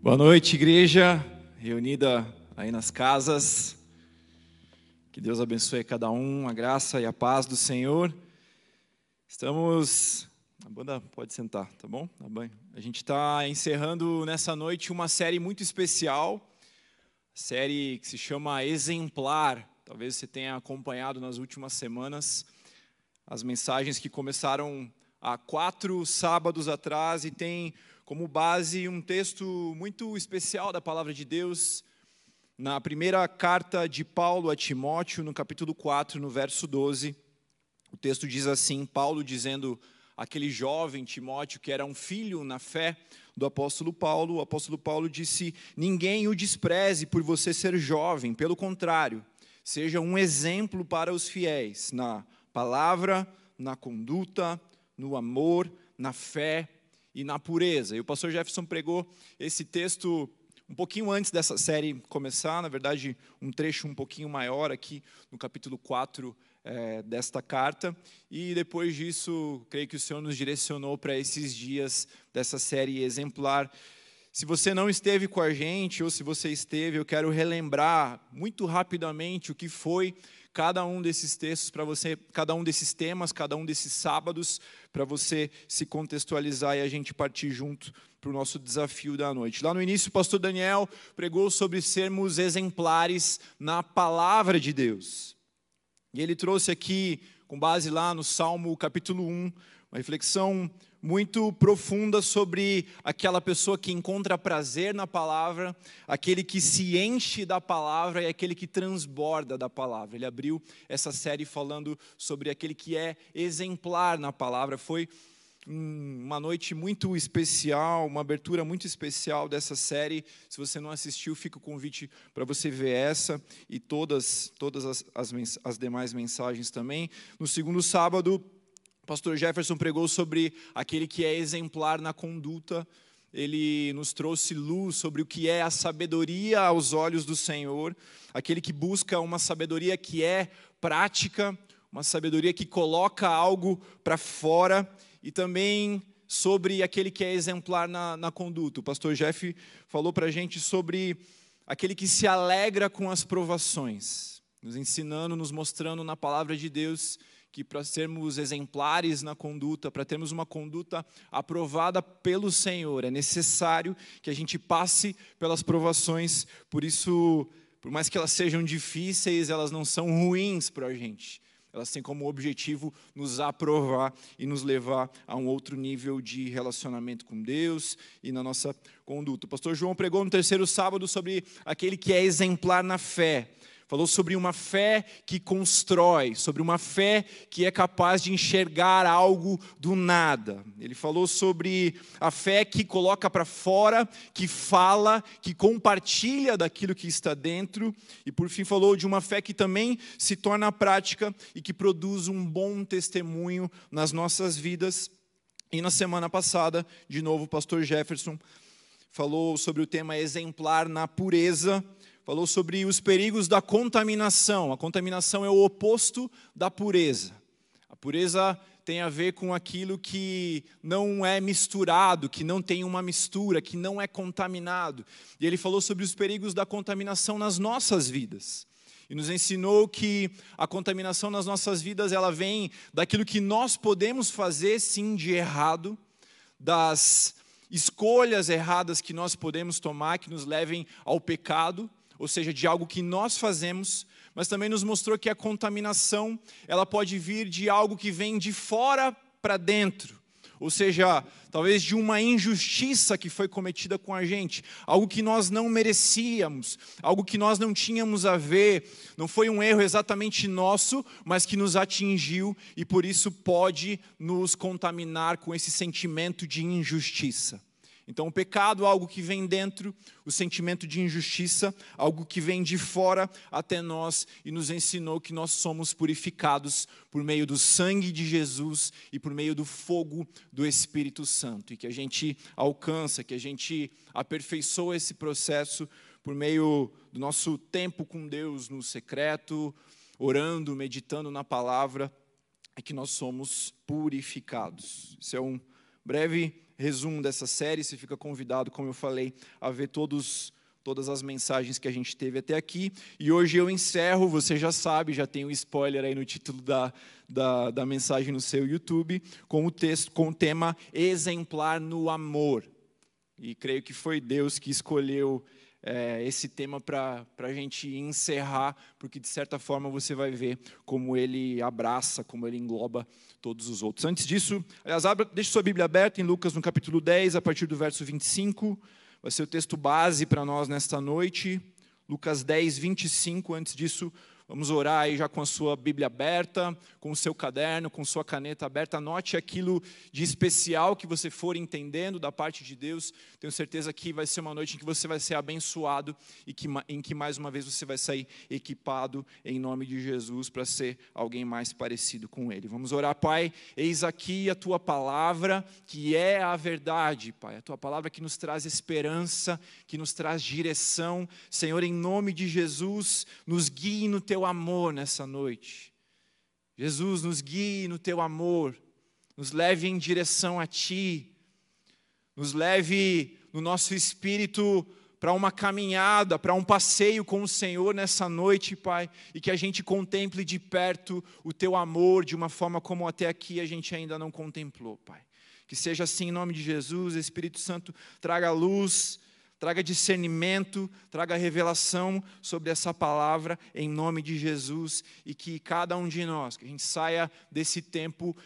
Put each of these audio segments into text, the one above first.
Boa noite, igreja reunida aí nas casas. Que Deus abençoe cada um, a graça e a paz do Senhor. Estamos. A banda pode sentar, tá bom? Tá bem. A gente está encerrando nessa noite uma série muito especial, série que se chama Exemplar. Talvez você tenha acompanhado nas últimas semanas as mensagens que começaram há quatro sábados atrás e tem como base um texto muito especial da palavra de Deus, na primeira carta de Paulo a Timóteo, no capítulo 4, no verso 12. O texto diz assim: Paulo dizendo aquele jovem Timóteo, que era um filho na fé do apóstolo Paulo, o apóstolo Paulo disse: Ninguém o despreze por você ser jovem, pelo contrário, seja um exemplo para os fiéis na palavra, na conduta, no amor, na fé e na pureza. E o pastor Jefferson pregou esse texto um pouquinho antes dessa série começar, na verdade, um trecho um pouquinho maior aqui no capítulo 4 é, desta carta. E depois disso, creio que o Senhor nos direcionou para esses dias dessa série exemplar. Se você não esteve com a gente, ou se você esteve, eu quero relembrar muito rapidamente o que foi cada um desses textos para você, cada um desses temas, cada um desses sábados, para você se contextualizar e a gente partir junto para o nosso desafio da noite. Lá no início, o pastor Daniel pregou sobre sermos exemplares na palavra de Deus. E ele trouxe aqui, com base lá no Salmo capítulo 1, uma reflexão muito profunda sobre aquela pessoa que encontra prazer na palavra, aquele que se enche da palavra e aquele que transborda da palavra. Ele abriu essa série falando sobre aquele que é exemplar na palavra. Foi uma noite muito especial, uma abertura muito especial dessa série. Se você não assistiu, fica o convite para você ver essa e todas, todas as, as, as demais mensagens também. No segundo sábado, pastor Jefferson pregou sobre aquele que é exemplar na conduta. Ele nos trouxe luz sobre o que é a sabedoria aos olhos do Senhor, aquele que busca uma sabedoria que é prática, uma sabedoria que coloca algo para fora, e também sobre aquele que é exemplar na, na conduta. O pastor Jeff falou para a gente sobre aquele que se alegra com as provações, nos ensinando, nos mostrando na palavra de Deus que para sermos exemplares na conduta, para termos uma conduta aprovada pelo Senhor, é necessário que a gente passe pelas provações, por isso, por mais que elas sejam difíceis, elas não são ruins para a gente. Elas têm como objetivo nos aprovar e nos levar a um outro nível de relacionamento com Deus e na nossa conduta. O pastor João pregou no terceiro sábado sobre aquele que é exemplar na fé falou sobre uma fé que constrói, sobre uma fé que é capaz de enxergar algo do nada. Ele falou sobre a fé que coloca para fora, que fala, que compartilha daquilo que está dentro, e por fim falou de uma fé que também se torna prática e que produz um bom testemunho nas nossas vidas. E na semana passada, de novo, o pastor Jefferson falou sobre o tema exemplar na pureza falou sobre os perigos da contaminação. A contaminação é o oposto da pureza. A pureza tem a ver com aquilo que não é misturado, que não tem uma mistura, que não é contaminado. E ele falou sobre os perigos da contaminação nas nossas vidas. E nos ensinou que a contaminação nas nossas vidas, ela vem daquilo que nós podemos fazer sim de errado, das escolhas erradas que nós podemos tomar que nos levem ao pecado, ou seja, de algo que nós fazemos, mas também nos mostrou que a contaminação, ela pode vir de algo que vem de fora para dentro. Ou seja, talvez de uma injustiça que foi cometida com a gente, algo que nós não merecíamos, algo que nós não tínhamos a ver, não foi um erro exatamente nosso, mas que nos atingiu e por isso pode nos contaminar com esse sentimento de injustiça. Então, o pecado, algo que vem dentro, o sentimento de injustiça, algo que vem de fora até nós e nos ensinou que nós somos purificados por meio do sangue de Jesus e por meio do fogo do Espírito Santo. E que a gente alcança, que a gente aperfeiçoa esse processo por meio do nosso tempo com Deus no secreto, orando, meditando na palavra, é que nós somos purificados. Isso é um breve resumo dessa série. Você fica convidado, como eu falei, a ver todos todas as mensagens que a gente teve até aqui. E hoje eu encerro, você já sabe, já tem um spoiler aí no título da, da, da, mensagem no seu YouTube, com o texto, com o tema exemplar no amor. E creio que foi Deus que escolheu é, esse tema para a gente encerrar, porque de certa forma você vai ver como ele abraça, como ele engloba todos os outros. Antes disso, aliás, abra, deixe sua Bíblia aberta em Lucas no capítulo 10, a partir do verso 25. Vai ser o texto base para nós nesta noite. Lucas 10, 25. Antes disso, Vamos orar aí já com a sua Bíblia aberta, com o seu caderno, com sua caneta aberta. Anote aquilo de especial que você for entendendo da parte de Deus. Tenho certeza que vai ser uma noite em que você vai ser abençoado e que, em que mais uma vez você vai sair equipado em nome de Jesus para ser alguém mais parecido com Ele. Vamos orar, Pai. Eis aqui a tua palavra, que é a verdade, Pai. A tua palavra que nos traz esperança, que nos traz direção. Senhor, em nome de Jesus, nos guie no teu teu amor nessa noite. Jesus, nos guie no teu amor, nos leve em direção a ti, nos leve no nosso espírito para uma caminhada, para um passeio com o Senhor nessa noite, Pai, e que a gente contemple de perto o teu amor de uma forma como até aqui a gente ainda não contemplou, Pai. Que seja assim em nome de Jesus, Espírito Santo, traga luz, traga discernimento, traga revelação sobre essa palavra em nome de Jesus e que cada um de nós, que a gente saia desse tempo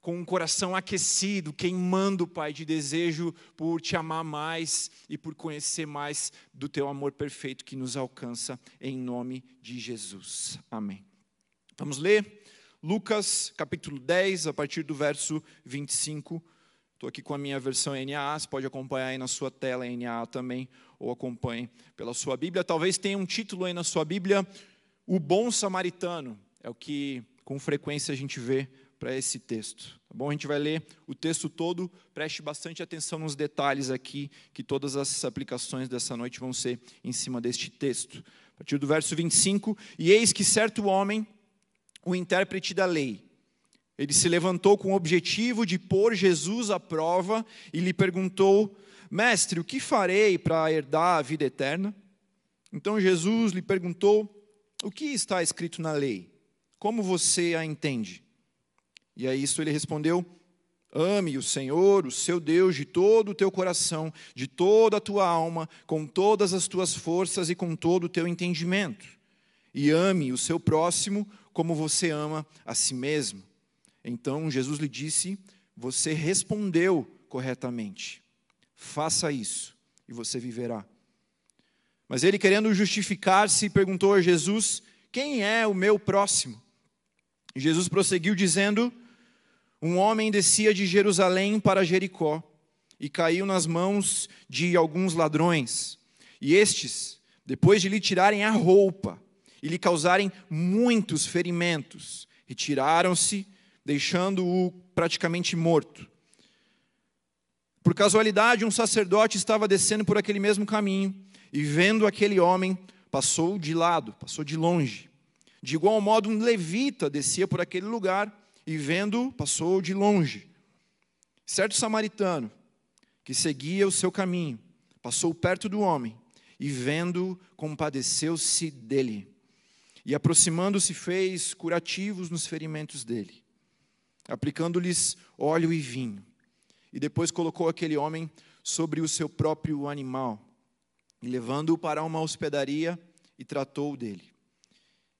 com um coração aquecido, queimando, Pai, de desejo por te amar mais e por conhecer mais do teu amor perfeito que nos alcança em nome de Jesus. Amém. Vamos ler Lucas capítulo 10, a partir do verso 25 Estou aqui com a minha versão NAA, você pode acompanhar aí na sua tela NAA também, ou acompanhe pela sua Bíblia. Talvez tenha um título aí na sua Bíblia, O Bom Samaritano. É o que com frequência a gente vê para esse texto. Tá bom? A gente vai ler o texto todo, preste bastante atenção nos detalhes aqui, que todas as aplicações dessa noite vão ser em cima deste texto. A partir do verso 25, e eis que certo homem, o intérprete da lei, ele se levantou com o objetivo de pôr Jesus à prova e lhe perguntou: Mestre, o que farei para herdar a vida eterna? Então Jesus lhe perguntou: O que está escrito na lei? Como você a entende? E a isso ele respondeu: Ame o Senhor, o seu Deus, de todo o teu coração, de toda a tua alma, com todas as tuas forças e com todo o teu entendimento. E ame o seu próximo como você ama a si mesmo. Então Jesus lhe disse: Você respondeu corretamente. Faça isso e você viverá. Mas ele, querendo justificar-se, perguntou a Jesus: Quem é o meu próximo? Jesus prosseguiu dizendo: Um homem descia de Jerusalém para Jericó e caiu nas mãos de alguns ladrões. E estes, depois de lhe tirarem a roupa e lhe causarem muitos ferimentos, retiraram-se deixando-o praticamente morto. Por casualidade, um sacerdote estava descendo por aquele mesmo caminho e, vendo aquele homem, passou de lado, passou de longe. De igual modo, um levita descia por aquele lugar e, vendo, passou de longe. Certo samaritano, que seguia o seu caminho, passou perto do homem e, vendo, compadeceu-se dele. E, aproximando-se, fez curativos nos ferimentos dele aplicando-lhes óleo e vinho. E depois colocou aquele homem sobre o seu próprio animal, e levando-o para uma hospedaria e tratou dele.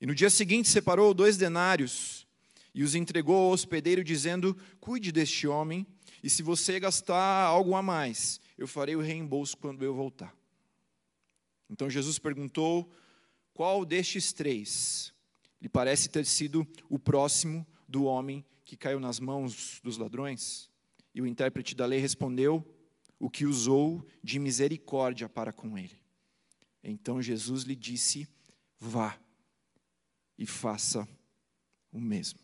E no dia seguinte separou dois denários e os entregou ao hospedeiro, dizendo: Cuide deste homem, e se você gastar algo a mais, eu farei o reembolso quando eu voltar. Então Jesus perguntou: Qual destes três lhe parece ter sido o próximo do homem que caiu nas mãos dos ladrões? E o intérprete da lei respondeu: O que usou de misericórdia para com ele. Então Jesus lhe disse: Vá e faça o mesmo.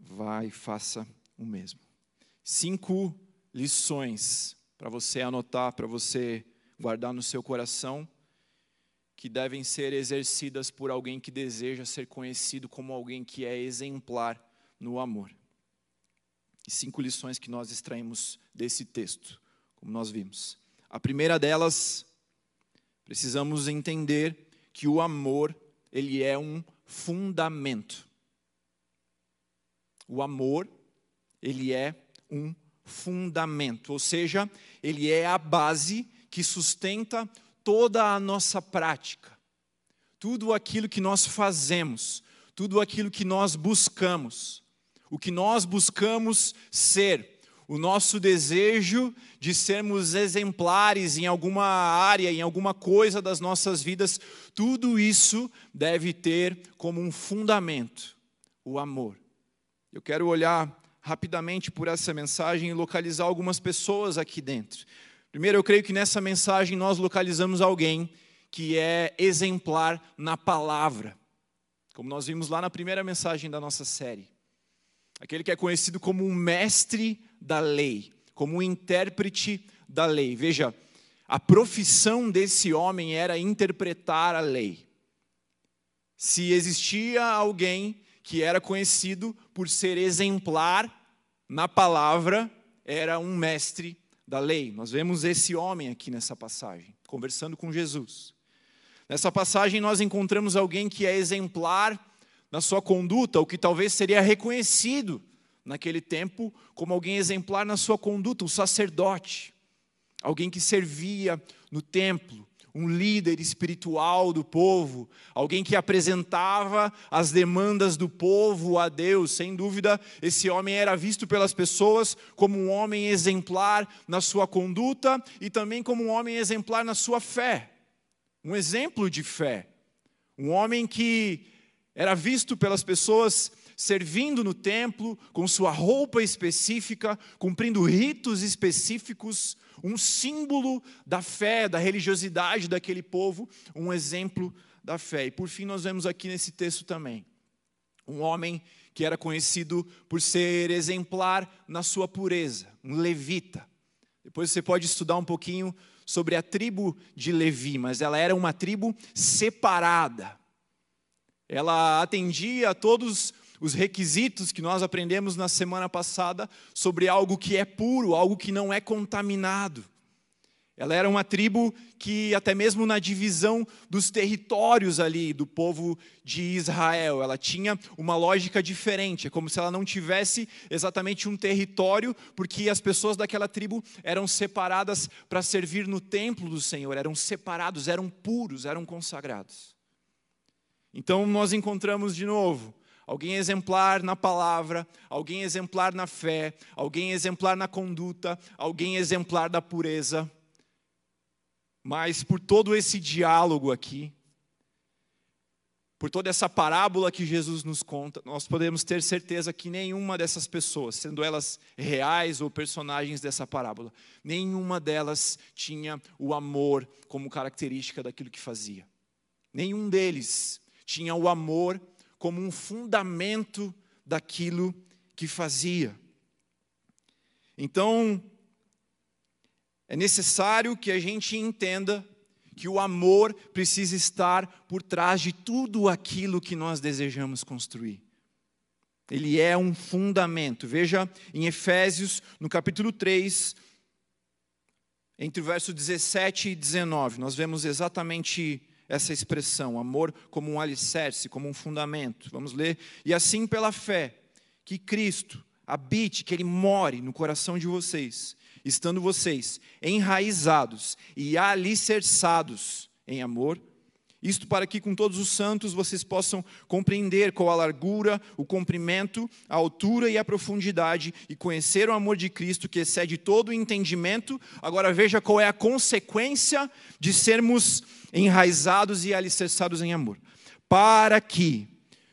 Vá e faça o mesmo. Cinco lições para você anotar, para você guardar no seu coração que devem ser exercidas por alguém que deseja ser conhecido como alguém que é exemplar no amor. e cinco lições que nós extraímos desse texto, como nós vimos. A primeira delas, precisamos entender que o amor, ele é um fundamento. O amor, ele é um fundamento, ou seja, ele é a base que sustenta toda a nossa prática. Tudo aquilo que nós fazemos, tudo aquilo que nós buscamos, o que nós buscamos ser, o nosso desejo de sermos exemplares em alguma área, em alguma coisa das nossas vidas, tudo isso deve ter como um fundamento o amor. Eu quero olhar rapidamente por essa mensagem e localizar algumas pessoas aqui dentro. Primeiro, eu creio que nessa mensagem nós localizamos alguém que é exemplar na palavra, como nós vimos lá na primeira mensagem da nossa série. Aquele que é conhecido como um mestre da lei, como um intérprete da lei. Veja, a profissão desse homem era interpretar a lei. Se existia alguém que era conhecido por ser exemplar na palavra, era um mestre da lei. Nós vemos esse homem aqui nessa passagem, conversando com Jesus. Nessa passagem, nós encontramos alguém que é exemplar na sua conduta, o que talvez seria reconhecido naquele tempo como alguém exemplar na sua conduta, um sacerdote, alguém que servia no templo, um líder espiritual do povo, alguém que apresentava as demandas do povo a Deus. Sem dúvida, esse homem era visto pelas pessoas como um homem exemplar na sua conduta e também como um homem exemplar na sua fé. Um exemplo de fé. Um homem que era visto pelas pessoas servindo no templo, com sua roupa específica, cumprindo ritos específicos, um símbolo da fé, da religiosidade daquele povo, um exemplo da fé. E por fim, nós vemos aqui nesse texto também um homem que era conhecido por ser exemplar na sua pureza, um levita. Depois você pode estudar um pouquinho sobre a tribo de Levi, mas ela era uma tribo separada. Ela atendia a todos os requisitos que nós aprendemos na semana passada sobre algo que é puro, algo que não é contaminado. Ela era uma tribo que, até mesmo na divisão dos territórios ali do povo de Israel, ela tinha uma lógica diferente. É como se ela não tivesse exatamente um território, porque as pessoas daquela tribo eram separadas para servir no templo do Senhor, eram separados, eram puros, eram consagrados. Então nós encontramos de novo alguém exemplar na palavra, alguém exemplar na fé, alguém exemplar na conduta, alguém exemplar da pureza. Mas por todo esse diálogo aqui, por toda essa parábola que Jesus nos conta, nós podemos ter certeza que nenhuma dessas pessoas, sendo elas reais ou personagens dessa parábola, nenhuma delas tinha o amor como característica daquilo que fazia. Nenhum deles tinha o amor como um fundamento daquilo que fazia. Então, é necessário que a gente entenda que o amor precisa estar por trás de tudo aquilo que nós desejamos construir. Ele é um fundamento. Veja em Efésios, no capítulo 3, entre o verso 17 e 19, nós vemos exatamente essa expressão, amor como um alicerce, como um fundamento. Vamos ler. E assim pela fé, que Cristo habite, que Ele more no coração de vocês, estando vocês enraizados e alicerçados em amor, isto para que com todos os santos vocês possam compreender qual a largura, o comprimento, a altura e a profundidade e conhecer o amor de Cristo que excede todo o entendimento. Agora veja qual é a consequência de sermos enraizados e alicerçados em amor. Para que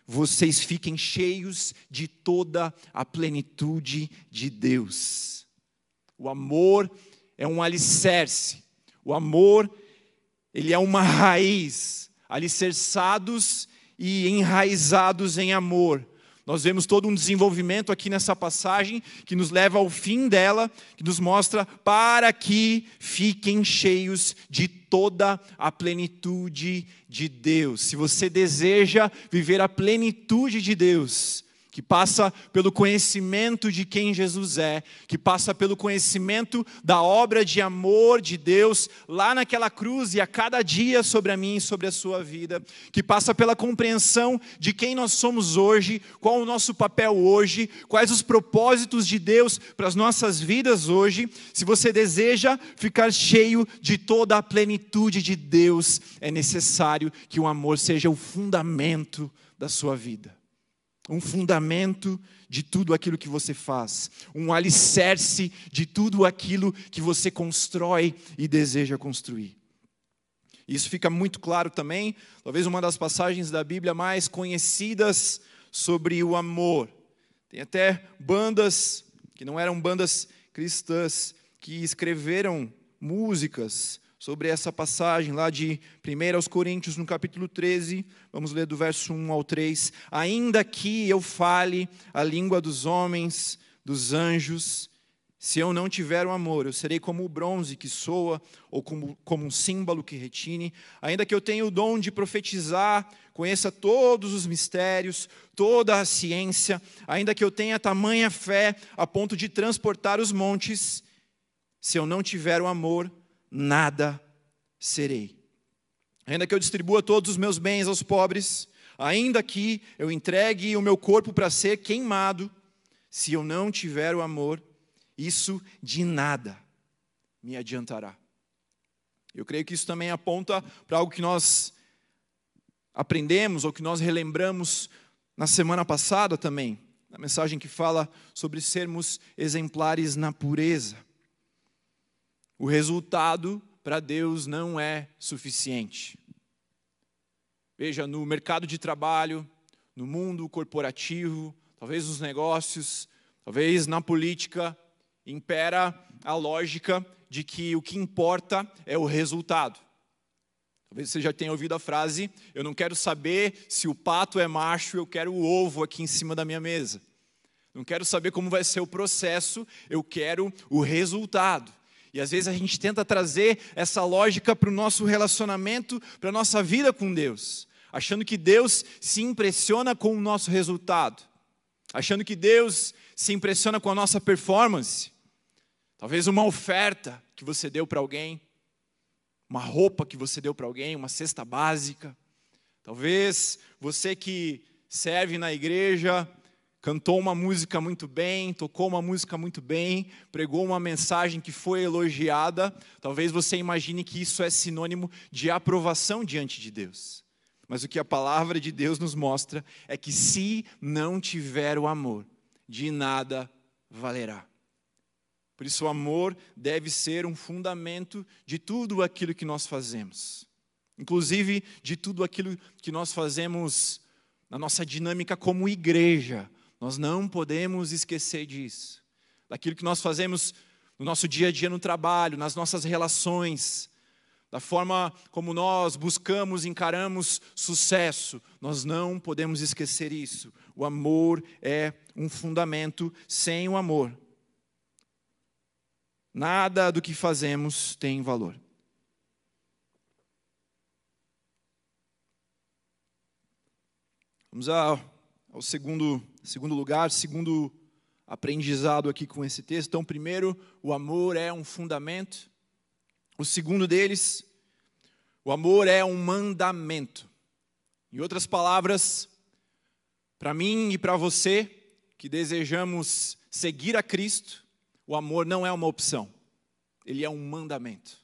vocês fiquem cheios de toda a plenitude de Deus. O amor é um alicerce. O amor ele é uma raiz, alicerçados e enraizados em amor. Nós vemos todo um desenvolvimento aqui nessa passagem que nos leva ao fim dela, que nos mostra para que fiquem cheios de toda a plenitude de Deus. Se você deseja viver a plenitude de Deus, que passa pelo conhecimento de quem Jesus é, que passa pelo conhecimento da obra de amor de Deus lá naquela cruz e a cada dia sobre a mim e sobre a sua vida, que passa pela compreensão de quem nós somos hoje, qual o nosso papel hoje, quais os propósitos de Deus para as nossas vidas hoje. Se você deseja ficar cheio de toda a plenitude de Deus, é necessário que o amor seja o fundamento da sua vida um fundamento de tudo aquilo que você faz, um alicerce de tudo aquilo que você constrói e deseja construir. Isso fica muito claro também, talvez uma das passagens da Bíblia mais conhecidas sobre o amor. Tem até bandas que não eram bandas cristãs que escreveram músicas sobre essa passagem lá de 1 aos Coríntios, no capítulo 13, vamos ler do verso 1 ao 3. Ainda que eu fale a língua dos homens, dos anjos, se eu não tiver o amor, eu serei como o bronze que soa, ou como, como um símbolo que retine. Ainda que eu tenha o dom de profetizar, conheça todos os mistérios, toda a ciência, ainda que eu tenha tamanha fé a ponto de transportar os montes, se eu não tiver o amor, nada serei. Ainda que eu distribua todos os meus bens aos pobres, ainda que eu entregue o meu corpo para ser queimado, se eu não tiver o amor, isso de nada me adiantará. Eu creio que isso também aponta para algo que nós aprendemos ou que nós relembramos na semana passada também, na mensagem que fala sobre sermos exemplares na pureza. O resultado para Deus não é suficiente. Veja, no mercado de trabalho, no mundo corporativo, talvez nos negócios, talvez na política, impera a lógica de que o que importa é o resultado. Talvez você já tenha ouvido a frase: Eu não quero saber se o pato é macho, eu quero o ovo aqui em cima da minha mesa. Não quero saber como vai ser o processo, eu quero o resultado. E às vezes a gente tenta trazer essa lógica para o nosso relacionamento, para a nossa vida com Deus, achando que Deus se impressiona com o nosso resultado, achando que Deus se impressiona com a nossa performance. Talvez uma oferta que você deu para alguém, uma roupa que você deu para alguém, uma cesta básica. Talvez você que serve na igreja cantou uma música muito bem, tocou uma música muito bem, pregou uma mensagem que foi elogiada, talvez você imagine que isso é sinônimo de aprovação diante de Deus. Mas o que a palavra de Deus nos mostra é que se não tiver o amor, de nada valerá. Por isso, o amor deve ser um fundamento de tudo aquilo que nós fazemos, inclusive de tudo aquilo que nós fazemos na nossa dinâmica como igreja, nós não podemos esquecer disso. Daquilo que nós fazemos no nosso dia a dia no trabalho, nas nossas relações, da forma como nós buscamos, encaramos sucesso, nós não podemos esquecer isso. O amor é um fundamento, sem o amor, nada do que fazemos tem valor. Vamos ao, ao segundo Segundo lugar, segundo aprendizado aqui com esse texto. Então, primeiro, o amor é um fundamento. O segundo deles, o amor é um mandamento. Em outras palavras, para mim e para você que desejamos seguir a Cristo, o amor não é uma opção, ele é um mandamento.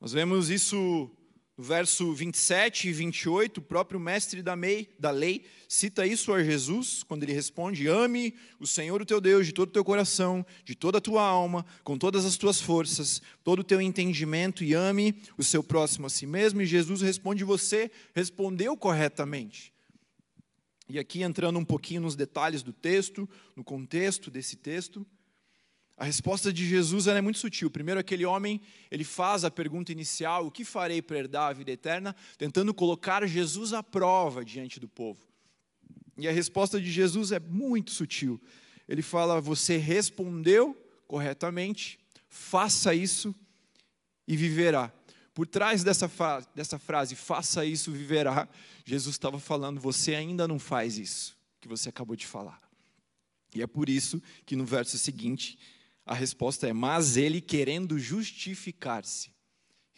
Nós vemos isso no verso 27 e 28, o próprio mestre da, mei, da lei cita isso a Jesus, quando ele responde: Ame o Senhor, o teu Deus, de todo o teu coração, de toda a tua alma, com todas as tuas forças, todo o teu entendimento, e ame o seu próximo a si mesmo. E Jesus responde: Você respondeu corretamente. E aqui entrando um pouquinho nos detalhes do texto, no contexto desse texto. A resposta de Jesus é muito sutil. Primeiro, aquele homem, ele faz a pergunta inicial: o que farei para herdar a vida eterna? Tentando colocar Jesus à prova diante do povo. E a resposta de Jesus é muito sutil. Ele fala: Você respondeu corretamente, faça isso e viverá. Por trás dessa, dessa frase, faça isso, viverá, Jesus estava falando: Você ainda não faz isso que você acabou de falar. E é por isso que no verso seguinte a resposta é: Mas ele querendo justificar-se.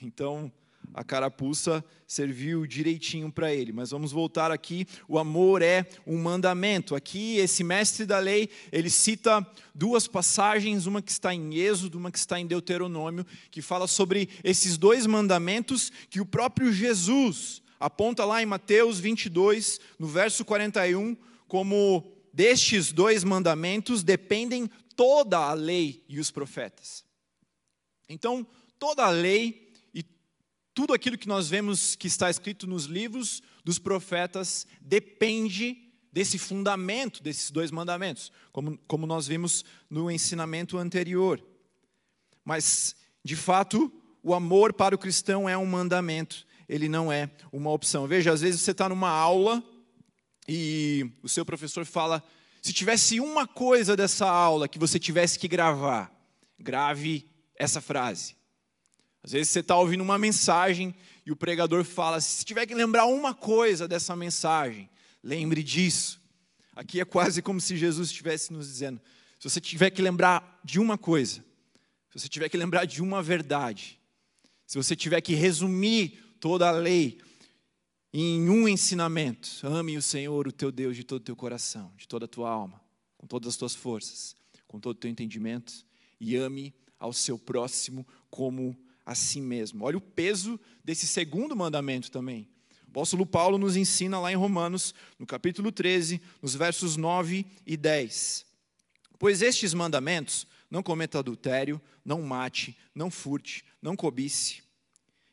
Então, a carapuça serviu direitinho para ele. Mas vamos voltar aqui. O amor é um mandamento. Aqui, esse mestre da lei, ele cita duas passagens, uma que está em Êxodo, uma que está em Deuteronômio, que fala sobre esses dois mandamentos que o próprio Jesus aponta lá em Mateus 22, no verso 41, como destes dois mandamentos dependem toda a lei e os profetas. Então, toda a lei e tudo aquilo que nós vemos que está escrito nos livros dos profetas depende desse fundamento, desses dois mandamentos, como, como nós vimos no ensinamento anterior. Mas, de fato, o amor para o cristão é um mandamento, ele não é uma opção. Veja, às vezes você está numa aula e o seu professor fala: se tivesse uma coisa dessa aula que você tivesse que gravar, grave essa frase. Às vezes você está ouvindo uma mensagem e o pregador fala: se tiver que lembrar uma coisa dessa mensagem, lembre disso. Aqui é quase como se Jesus estivesse nos dizendo: se você tiver que lembrar de uma coisa, se você tiver que lembrar de uma verdade, se você tiver que resumir toda a lei em um ensinamento: ame o Senhor, o teu Deus, de todo o teu coração, de toda a tua alma, com todas as tuas forças, com todo o teu entendimento, e ame ao seu próximo como a si mesmo. Olha o peso desse segundo mandamento também. O apóstolo Paulo nos ensina lá em Romanos, no capítulo 13, nos versos 9 e 10. Pois estes mandamentos, não cometa adultério, não mate, não furte, não cobice,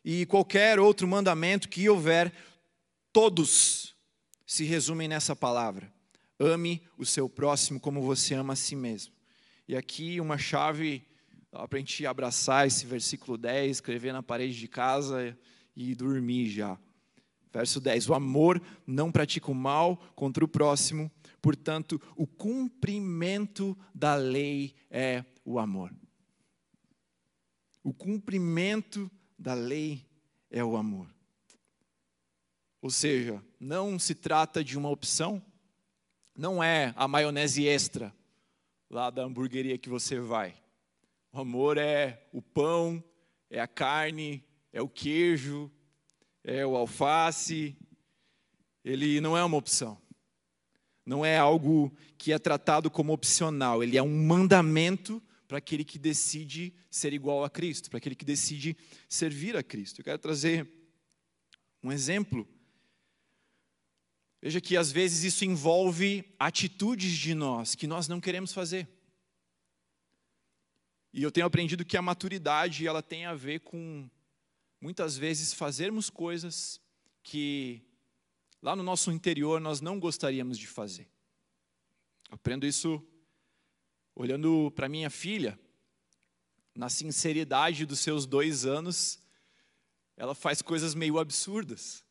e qualquer outro mandamento que houver, Todos se resumem nessa palavra: ame o seu próximo como você ama a si mesmo. E aqui uma chave para a gente abraçar esse versículo 10, escrever na parede de casa e dormir já. Verso 10: O amor não pratica o mal contra o próximo, portanto, o cumprimento da lei é o amor. O cumprimento da lei é o amor. Ou seja, não se trata de uma opção, não é a maionese extra lá da hamburgueria que você vai. O amor é o pão, é a carne, é o queijo, é o alface. Ele não é uma opção. Não é algo que é tratado como opcional, ele é um mandamento para aquele que decide ser igual a Cristo, para aquele que decide servir a Cristo. Eu quero trazer um exemplo Veja que às vezes isso envolve atitudes de nós que nós não queremos fazer. E eu tenho aprendido que a maturidade ela tem a ver com muitas vezes fazermos coisas que lá no nosso interior nós não gostaríamos de fazer. Aprendo isso olhando para minha filha, na sinceridade dos seus dois anos, ela faz coisas meio absurdas.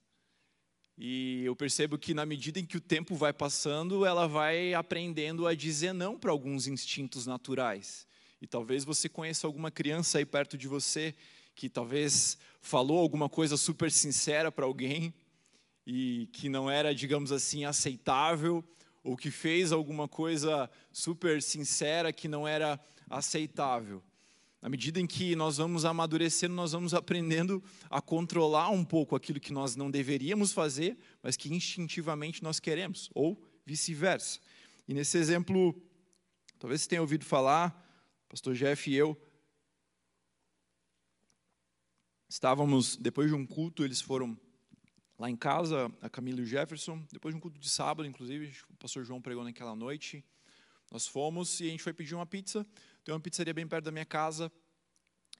E eu percebo que na medida em que o tempo vai passando, ela vai aprendendo a dizer não para alguns instintos naturais. E talvez você conheça alguma criança aí perto de você que talvez falou alguma coisa super sincera para alguém e que não era, digamos assim, aceitável, ou que fez alguma coisa super sincera que não era aceitável. Na medida em que nós vamos amadurecendo, nós vamos aprendendo a controlar um pouco aquilo que nós não deveríamos fazer, mas que instintivamente nós queremos, ou vice-versa. E nesse exemplo, talvez você tenha ouvido falar, pastor Jeff e eu estávamos, depois de um culto, eles foram lá em casa, a Camila e o Jefferson, depois de um culto de sábado, inclusive, o pastor João pregou naquela noite, nós fomos e a gente foi pedir uma pizza, tem uma pizzaria bem perto da minha casa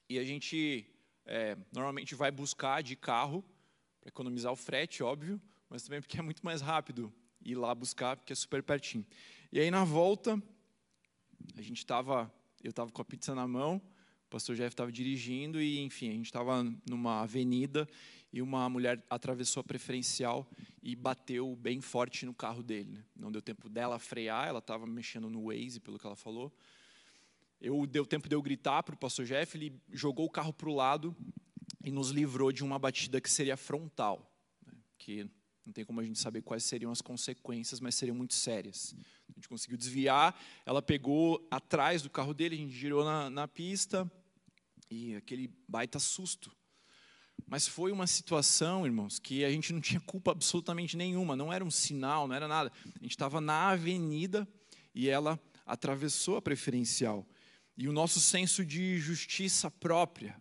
e a gente é, normalmente vai buscar de carro para economizar o frete, óbvio, mas também porque é muito mais rápido ir lá buscar, porque é super pertinho. E aí na volta, a gente estava, eu estava com a pizza na mão, o pastor Jeff estava dirigindo e, enfim, a gente estava numa avenida e uma mulher atravessou a preferencial e bateu bem forte no carro dele. Né? Não deu tempo dela frear, ela estava mexendo no Waze, pelo que ela falou. Eu deu tempo de eu gritar para o pastor Jeff, ele jogou o carro para o lado e nos livrou de uma batida que seria frontal, né? que Não tem como a gente saber quais seriam as consequências, mas seriam muito sérias. A gente conseguiu desviar, ela pegou atrás do carro dele, a gente girou na, na pista e aquele baita susto. Mas foi uma situação, irmãos, que a gente não tinha culpa absolutamente nenhuma, não era um sinal, não era nada. A gente estava na avenida e ela atravessou a preferencial. E o nosso senso de justiça própria,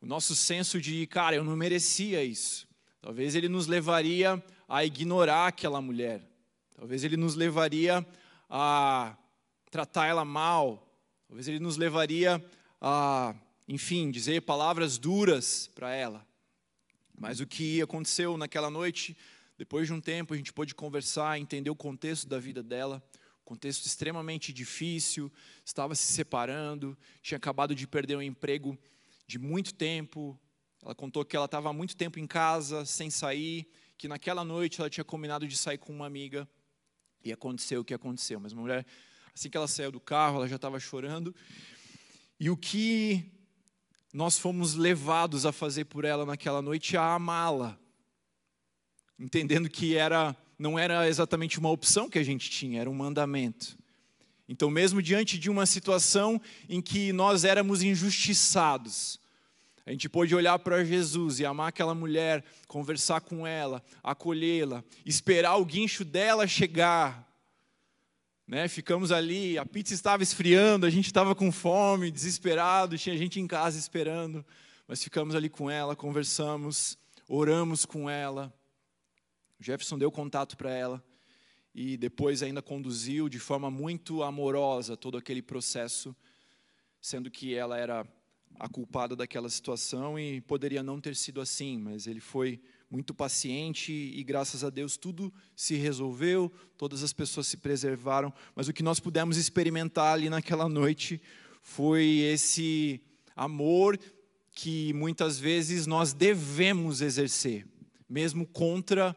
o nosso senso de, cara, eu não merecia isso. Talvez ele nos levaria a ignorar aquela mulher. Talvez ele nos levaria a tratar ela mal. Talvez ele nos levaria a, enfim, dizer palavras duras para ela. Mas o que aconteceu naquela noite, depois de um tempo, a gente pôde conversar, entender o contexto da vida dela contexto extremamente difícil, estava se separando, tinha acabado de perder um emprego de muito tempo. Ela contou que ela estava há muito tempo em casa, sem sair, que naquela noite ela tinha combinado de sair com uma amiga e aconteceu o que aconteceu. Mas uma mulher, assim que ela saiu do carro, ela já estava chorando. E o que nós fomos levados a fazer por ela naquela noite é a amá-la, entendendo que era não era exatamente uma opção que a gente tinha, era um mandamento. Então, mesmo diante de uma situação em que nós éramos injustiçados, a gente pôde olhar para Jesus e amar aquela mulher, conversar com ela, acolhê-la, esperar o guincho dela chegar. Né? Ficamos ali, a pizza estava esfriando, a gente estava com fome, desesperado, tinha gente em casa esperando, mas ficamos ali com ela, conversamos, oramos com ela. O Jefferson deu contato para ela e depois ainda conduziu de forma muito amorosa todo aquele processo, sendo que ela era a culpada daquela situação e poderia não ter sido assim, mas ele foi muito paciente e graças a Deus tudo se resolveu, todas as pessoas se preservaram, mas o que nós pudemos experimentar ali naquela noite foi esse amor que muitas vezes nós devemos exercer, mesmo contra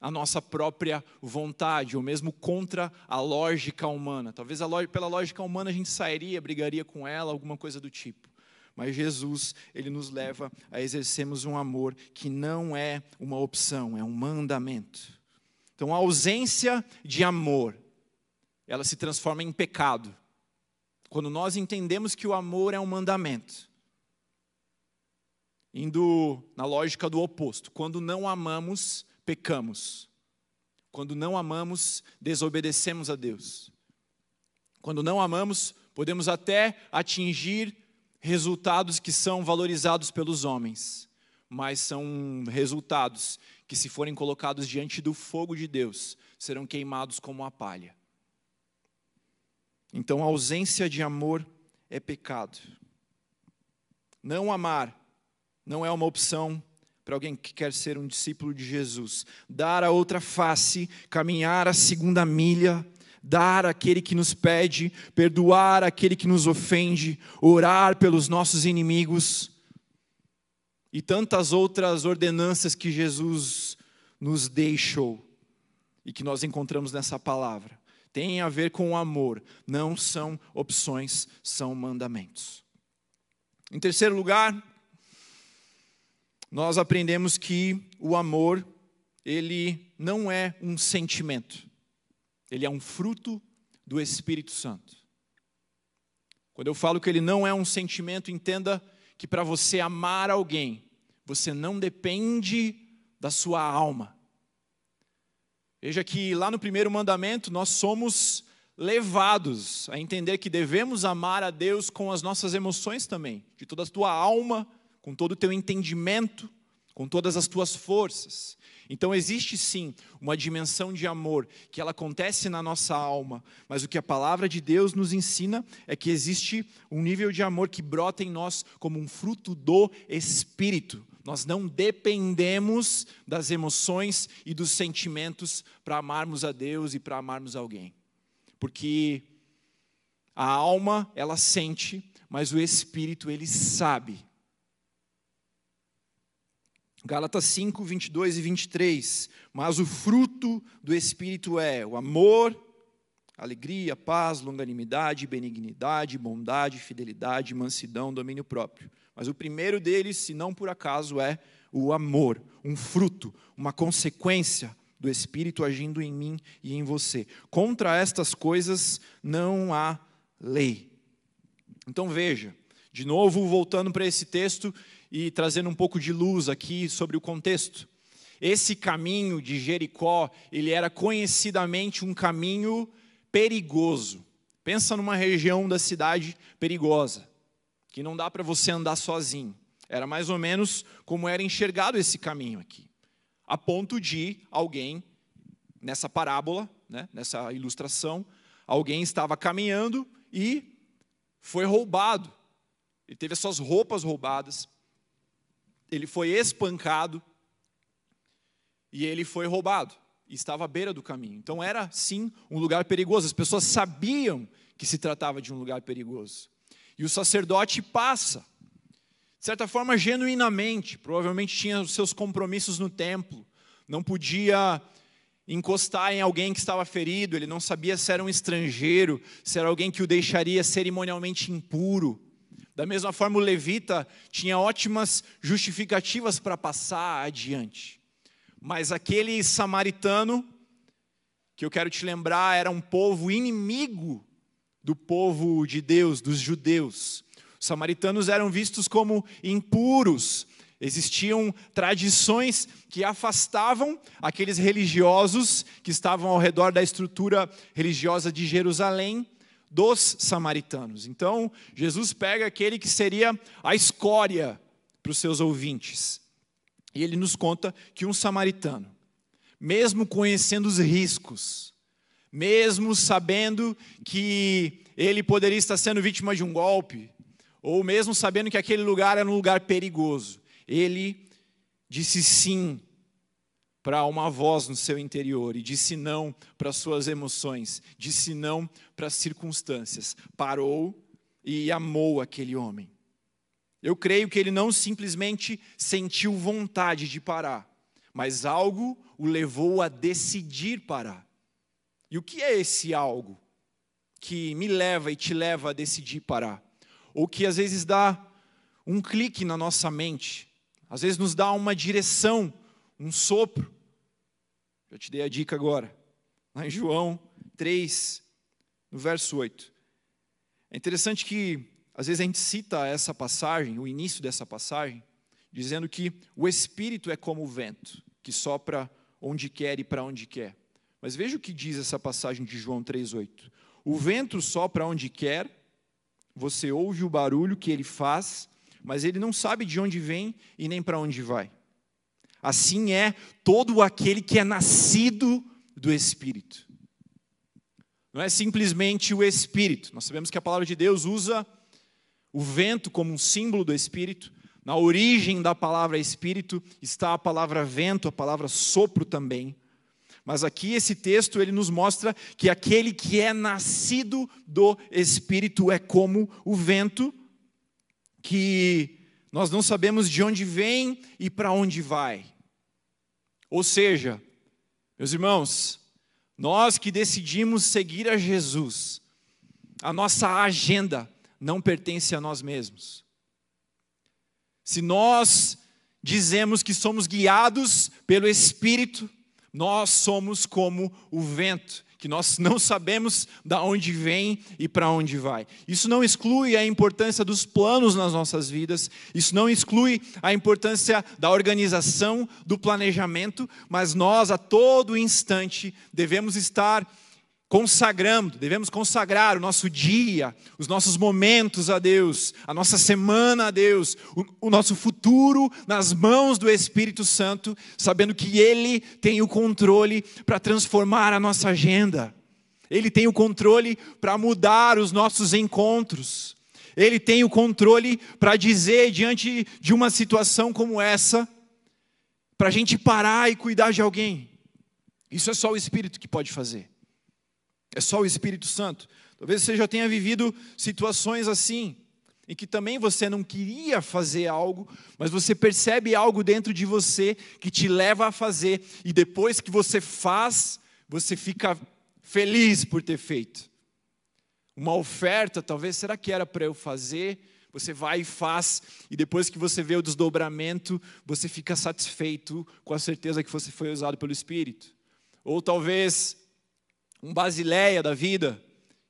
a nossa própria vontade, ou mesmo contra a lógica humana. Talvez a pela lógica humana a gente sairia, brigaria com ela, alguma coisa do tipo. Mas Jesus, ele nos leva a exercermos um amor que não é uma opção, é um mandamento. Então a ausência de amor, ela se transforma em pecado. Quando nós entendemos que o amor é um mandamento. Indo na lógica do oposto, quando não amamos, pecamos. Quando não amamos, desobedecemos a Deus. Quando não amamos, podemos até atingir resultados que são valorizados pelos homens, mas são resultados que, se forem colocados diante do fogo de Deus, serão queimados como a palha. Então, a ausência de amor é pecado. Não amar não é uma opção para alguém que quer ser um discípulo de Jesus. Dar a outra face, caminhar a segunda milha, dar àquele que nos pede, perdoar aquele que nos ofende, orar pelos nossos inimigos e tantas outras ordenanças que Jesus nos deixou e que nós encontramos nessa palavra. Tem a ver com o amor, não são opções, são mandamentos. Em terceiro lugar, nós aprendemos que o amor, ele não é um sentimento, ele é um fruto do Espírito Santo. Quando eu falo que ele não é um sentimento, entenda que para você amar alguém, você não depende da sua alma. Veja que lá no primeiro mandamento nós somos levados a entender que devemos amar a Deus com as nossas emoções também, de toda a tua alma, com todo o teu entendimento, com todas as tuas forças. Então existe sim uma dimensão de amor que ela acontece na nossa alma, mas o que a palavra de Deus nos ensina é que existe um nível de amor que brota em nós como um fruto do espírito. Nós não dependemos das emoções e dos sentimentos para amarmos a Deus e para amarmos alguém. Porque a alma, ela sente, mas o espírito, ele sabe Gálatas 5, 22 e 23. Mas o fruto do Espírito é o amor, alegria, paz, longanimidade, benignidade, bondade, fidelidade, mansidão, domínio próprio. Mas o primeiro deles, se não por acaso, é o amor, um fruto, uma consequência do Espírito agindo em mim e em você. Contra estas coisas não há lei. Então veja, de novo voltando para esse texto e trazendo um pouco de luz aqui sobre o contexto. Esse caminho de Jericó, ele era conhecidamente um caminho perigoso. Pensa numa região da cidade perigosa, que não dá para você andar sozinho. Era mais ou menos como era enxergado esse caminho aqui. A ponto de alguém, nessa parábola, né, nessa ilustração, alguém estava caminhando e foi roubado. Ele teve as suas roupas roubadas, ele foi espancado e ele foi roubado e estava à beira do caminho. Então era sim um lugar perigoso. As pessoas sabiam que se tratava de um lugar perigoso. E o sacerdote passa, de certa forma, genuinamente, provavelmente tinha os seus compromissos no templo, não podia encostar em alguém que estava ferido, ele não sabia se era um estrangeiro, se era alguém que o deixaria cerimonialmente impuro. Da mesma forma, o levita tinha ótimas justificativas para passar adiante. Mas aquele samaritano, que eu quero te lembrar, era um povo inimigo do povo de Deus, dos judeus. Os samaritanos eram vistos como impuros, existiam tradições que afastavam aqueles religiosos que estavam ao redor da estrutura religiosa de Jerusalém dos samaritanos. Então, Jesus pega aquele que seria a escória para os seus ouvintes. E ele nos conta que um samaritano, mesmo conhecendo os riscos, mesmo sabendo que ele poderia estar sendo vítima de um golpe, ou mesmo sabendo que aquele lugar era um lugar perigoso, ele disse sim para uma voz no seu interior e disse não para suas emoções, disse não para as circunstâncias, parou e amou aquele homem. Eu creio que ele não simplesmente sentiu vontade de parar, mas algo o levou a decidir parar. E o que é esse algo que me leva e te leva a decidir parar? Ou que às vezes dá um clique na nossa mente, às vezes nos dá uma direção, um sopro. Já te dei a dica agora, lá em João 3, no verso 8. É interessante que às vezes a gente cita essa passagem, o início dessa passagem, dizendo que o Espírito é como o vento, que sopra onde quer e para onde quer. Mas veja o que diz essa passagem de João 3,8. O vento sopra onde quer, você ouve o barulho que ele faz, mas ele não sabe de onde vem e nem para onde vai. Assim é todo aquele que é nascido do Espírito. Não é simplesmente o Espírito. Nós sabemos que a palavra de Deus usa o vento como um símbolo do Espírito. Na origem da palavra Espírito está a palavra vento, a palavra sopro também. Mas aqui esse texto ele nos mostra que aquele que é nascido do Espírito é como o vento, que nós não sabemos de onde vem e para onde vai. Ou seja, meus irmãos, nós que decidimos seguir a Jesus, a nossa agenda não pertence a nós mesmos. Se nós dizemos que somos guiados pelo Espírito, nós somos como o vento, que nós não sabemos da onde vem e para onde vai. Isso não exclui a importância dos planos nas nossas vidas, isso não exclui a importância da organização, do planejamento, mas nós a todo instante devemos estar consagrando, devemos consagrar o nosso dia, os nossos momentos a Deus, a nossa semana a Deus, o, o, nosso futuro nas mãos do Espírito Santo, sabendo que Ele tem o controle para transformar a nossa agenda, Ele tem o controle para mudar os nossos encontros, Ele tem o controle para dizer diante de uma situação como essa, para a gente parar e cuidar de alguém. Isso é só o Espírito que pode fazer. É só o Espírito Santo. Talvez você já tenha vivido situações assim, em que também você não queria fazer algo, mas você percebe algo dentro de você que te leva a fazer, e depois que você faz, você fica feliz por ter feito. Uma oferta, talvez, será que era para eu fazer? Você vai e faz, e depois que você vê o desdobramento, você fica satisfeito com a certeza que você foi usado pelo Espírito. Ou talvez um basileia da vida,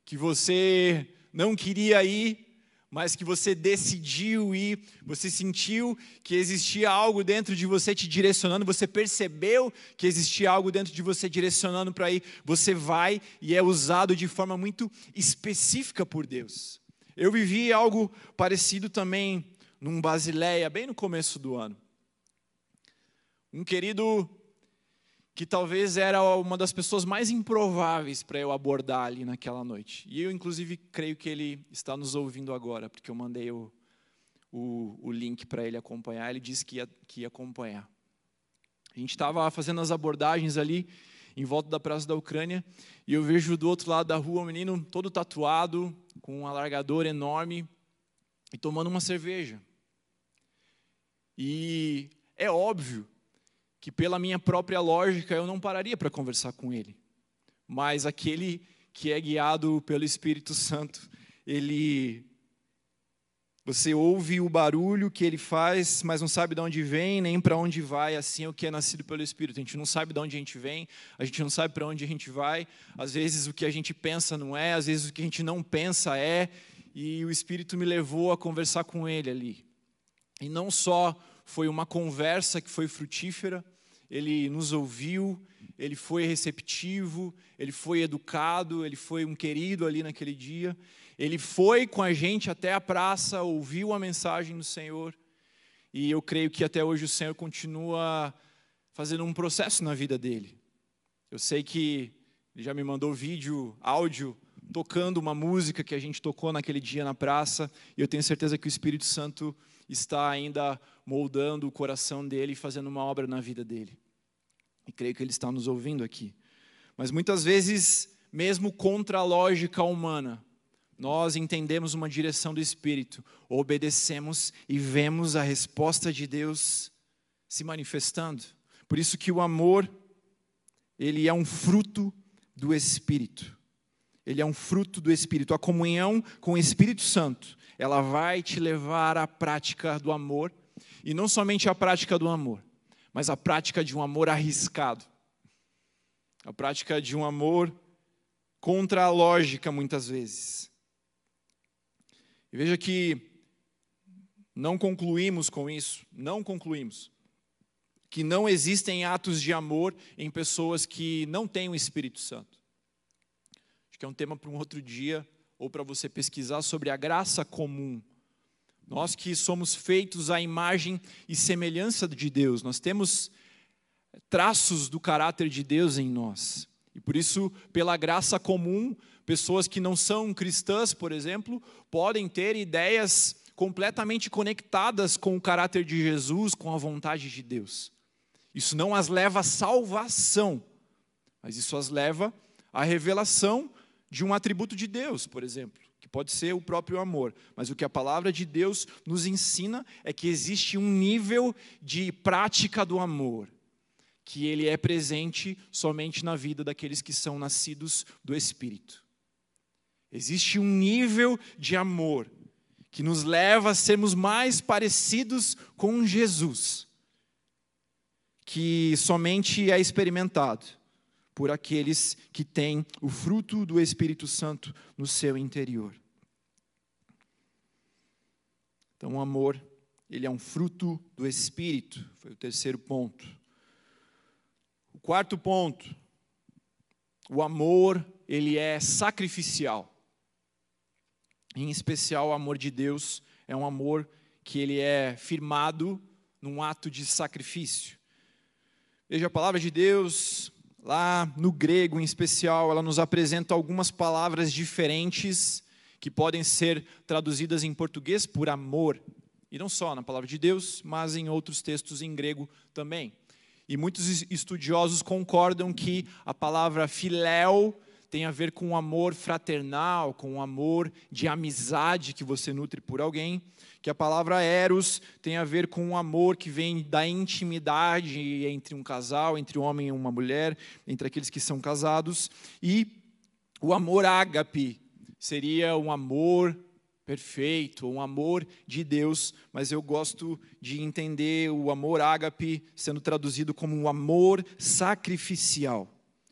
que você não queria ir, mas que você decidiu ir, você sentiu que existia algo dentro de você te direcionando, você percebeu que existia algo dentro de você direcionando para ir, você vai e é usado de forma muito específica por Deus. Eu vivi algo parecido também num Basileia, bem no começo do ano. Um querido que talvez era uma das pessoas mais improváveis para eu abordar ali naquela noite. E eu, inclusive, creio que ele está nos ouvindo agora, porque eu mandei o, o, o link para ele acompanhar. Ele disse que ia, que ia acompanhar. A gente estava fazendo as abordagens ali em volta da Praça da Ucrânia e eu vejo do outro lado da rua um menino todo tatuado, com um alargador enorme e tomando uma cerveja. E é óbvio que pela minha própria lógica eu não pararia para conversar com ele. Mas aquele que é guiado pelo Espírito Santo, ele você ouve o barulho que ele faz, mas não sabe de onde vem, nem para onde vai, assim é o que é nascido pelo Espírito. A gente não sabe de onde a gente vem, a gente não sabe para onde a gente vai. Às vezes o que a gente pensa não é, às vezes o que a gente não pensa é, e o Espírito me levou a conversar com ele ali. E não só foi uma conversa que foi frutífera, ele nos ouviu, ele foi receptivo, ele foi educado, ele foi um querido ali naquele dia. Ele foi com a gente até a praça, ouviu a mensagem do Senhor. E eu creio que até hoje o Senhor continua fazendo um processo na vida dele. Eu sei que ele já me mandou vídeo, áudio, tocando uma música que a gente tocou naquele dia na praça, e eu tenho certeza que o Espírito Santo está ainda moldando o coração dele e fazendo uma obra na vida dele. E creio que ele está nos ouvindo aqui. Mas muitas vezes, mesmo contra a lógica humana, nós entendemos uma direção do Espírito, obedecemos e vemos a resposta de Deus se manifestando. Por isso que o amor, ele é um fruto do Espírito. Ele é um fruto do Espírito. A comunhão com o Espírito Santo, ela vai te levar à prática do amor, e não somente à prática do amor, mas a prática de um amor arriscado. A prática de um amor contra a lógica, muitas vezes. E veja que não concluímos com isso, não concluímos que não existem atos de amor em pessoas que não têm o Espírito Santo. Acho que é um tema para um outro dia, ou para você pesquisar sobre a graça comum nós que somos feitos à imagem e semelhança de Deus, nós temos traços do caráter de Deus em nós. E por isso, pela graça comum, pessoas que não são cristãs, por exemplo, podem ter ideias completamente conectadas com o caráter de Jesus, com a vontade de Deus. Isso não as leva à salvação, mas isso as leva à revelação de um atributo de Deus, por exemplo que pode ser o próprio amor, mas o que a palavra de Deus nos ensina é que existe um nível de prática do amor, que ele é presente somente na vida daqueles que são nascidos do Espírito. Existe um nível de amor que nos leva a sermos mais parecidos com Jesus, que somente é experimentado por aqueles que têm o fruto do Espírito Santo no seu interior. Então, o amor, ele é um fruto do Espírito, foi o terceiro ponto. O quarto ponto, o amor, ele é sacrificial. Em especial, o amor de Deus é um amor que ele é firmado num ato de sacrifício. Veja a palavra de Deus, Lá no grego, em especial, ela nos apresenta algumas palavras diferentes que podem ser traduzidas em português por amor. E não só na palavra de Deus, mas em outros textos em grego também. E muitos estudiosos concordam que a palavra filéu tem a ver com o amor fraternal, com o amor de amizade que você nutre por alguém, que a palavra eros tem a ver com o amor que vem da intimidade entre um casal, entre um homem e uma mulher, entre aqueles que são casados, e O amor ágape seria um amor perfeito, um amor de Deus, mas eu gosto de entender o amor ágape sendo traduzido como um amor sacrificial.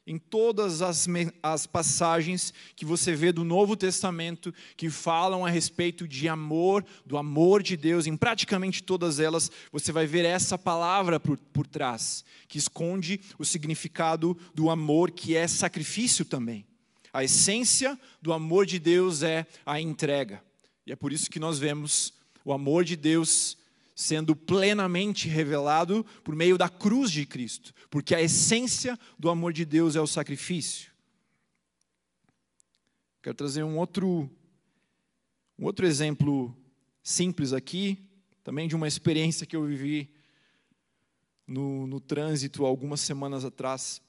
Em todas as, as passagens que você vê do Novo Testamento que falam a respeito de amor, do amor de Deus, em praticamente todas elas, você vai ver essa palavra por, por trás, que esconde o significado do amor, que é sacrifício também. A essência do amor de Deus é a entrega. E é por isso que nós vemos o amor de Deus sendo plenamente revelado por meio da cruz de Cristo, porque a essência do amor de Deus é o sacrifício. Quero trazer um outro um outro exemplo simples aqui, também de uma experiência que eu vivi no, no trânsito algumas semanas atrás.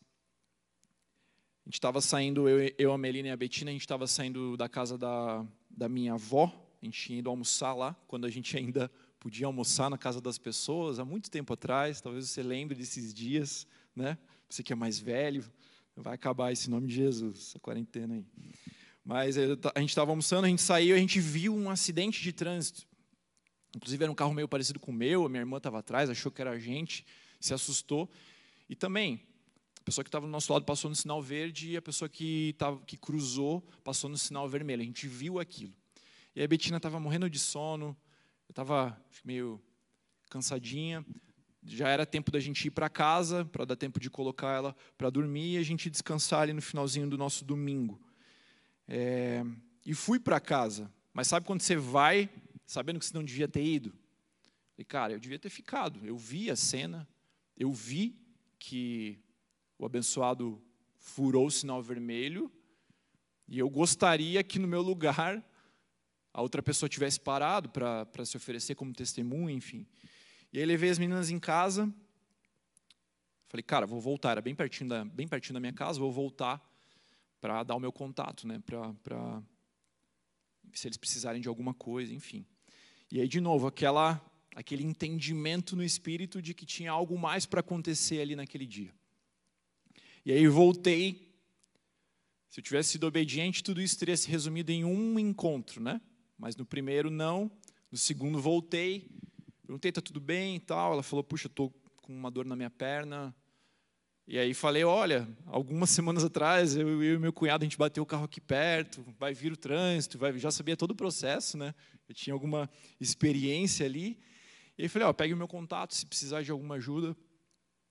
A gente estava saindo, eu, eu, a Melina e a Betina, a gente estava saindo da casa da, da minha avó, a gente tinha ido almoçar lá, quando a gente ainda podia almoçar na casa das pessoas, há muito tempo atrás, talvez você lembre desses dias, né? Você que é mais velho, vai acabar esse nome de Jesus, essa quarentena aí. Mas a gente estava almoçando, a gente saiu, a gente viu um acidente de trânsito. Inclusive era um carro meio parecido com o meu, a minha irmã estava atrás, achou que era a gente, se assustou. E também, a pessoa que estava do nosso lado passou no sinal verde e a pessoa que, tava, que cruzou passou no sinal vermelho. A gente viu aquilo. E a Betina estava morrendo de sono, eu estava meio cansadinha. Já era tempo da gente ir para casa, para dar tempo de colocar ela para dormir e a gente descansar ali no finalzinho do nosso domingo. É, e fui para casa. Mas sabe quando você vai sabendo que você não devia ter ido? E cara, eu devia ter ficado. Eu vi a cena, eu vi que o abençoado furou o sinal vermelho, e eu gostaria que no meu lugar a outra pessoa tivesse parado para se oferecer como testemunha, enfim. E aí levei as meninas em casa, falei, cara, vou voltar, era bem pertinho da, bem pertinho da minha casa, vou voltar para dar o meu contato, né, para se eles precisarem de alguma coisa, enfim. E aí, de novo, aquela, aquele entendimento no espírito de que tinha algo mais para acontecer ali naquele dia. E aí voltei. Se eu tivesse sido obediente, tudo isso teria se resumido em um encontro, né? Mas no primeiro não, no segundo voltei, perguntei tá tudo bem e tal. Ela falou puxa, estou com uma dor na minha perna. E aí falei, olha, algumas semanas atrás eu, eu e meu cunhado a gente bateu o carro aqui perto, vai vir o trânsito, vai, já sabia todo o processo, né? Eu tinha alguma experiência ali. E aí falei, ó, pegue o meu contato, se precisar de alguma ajuda,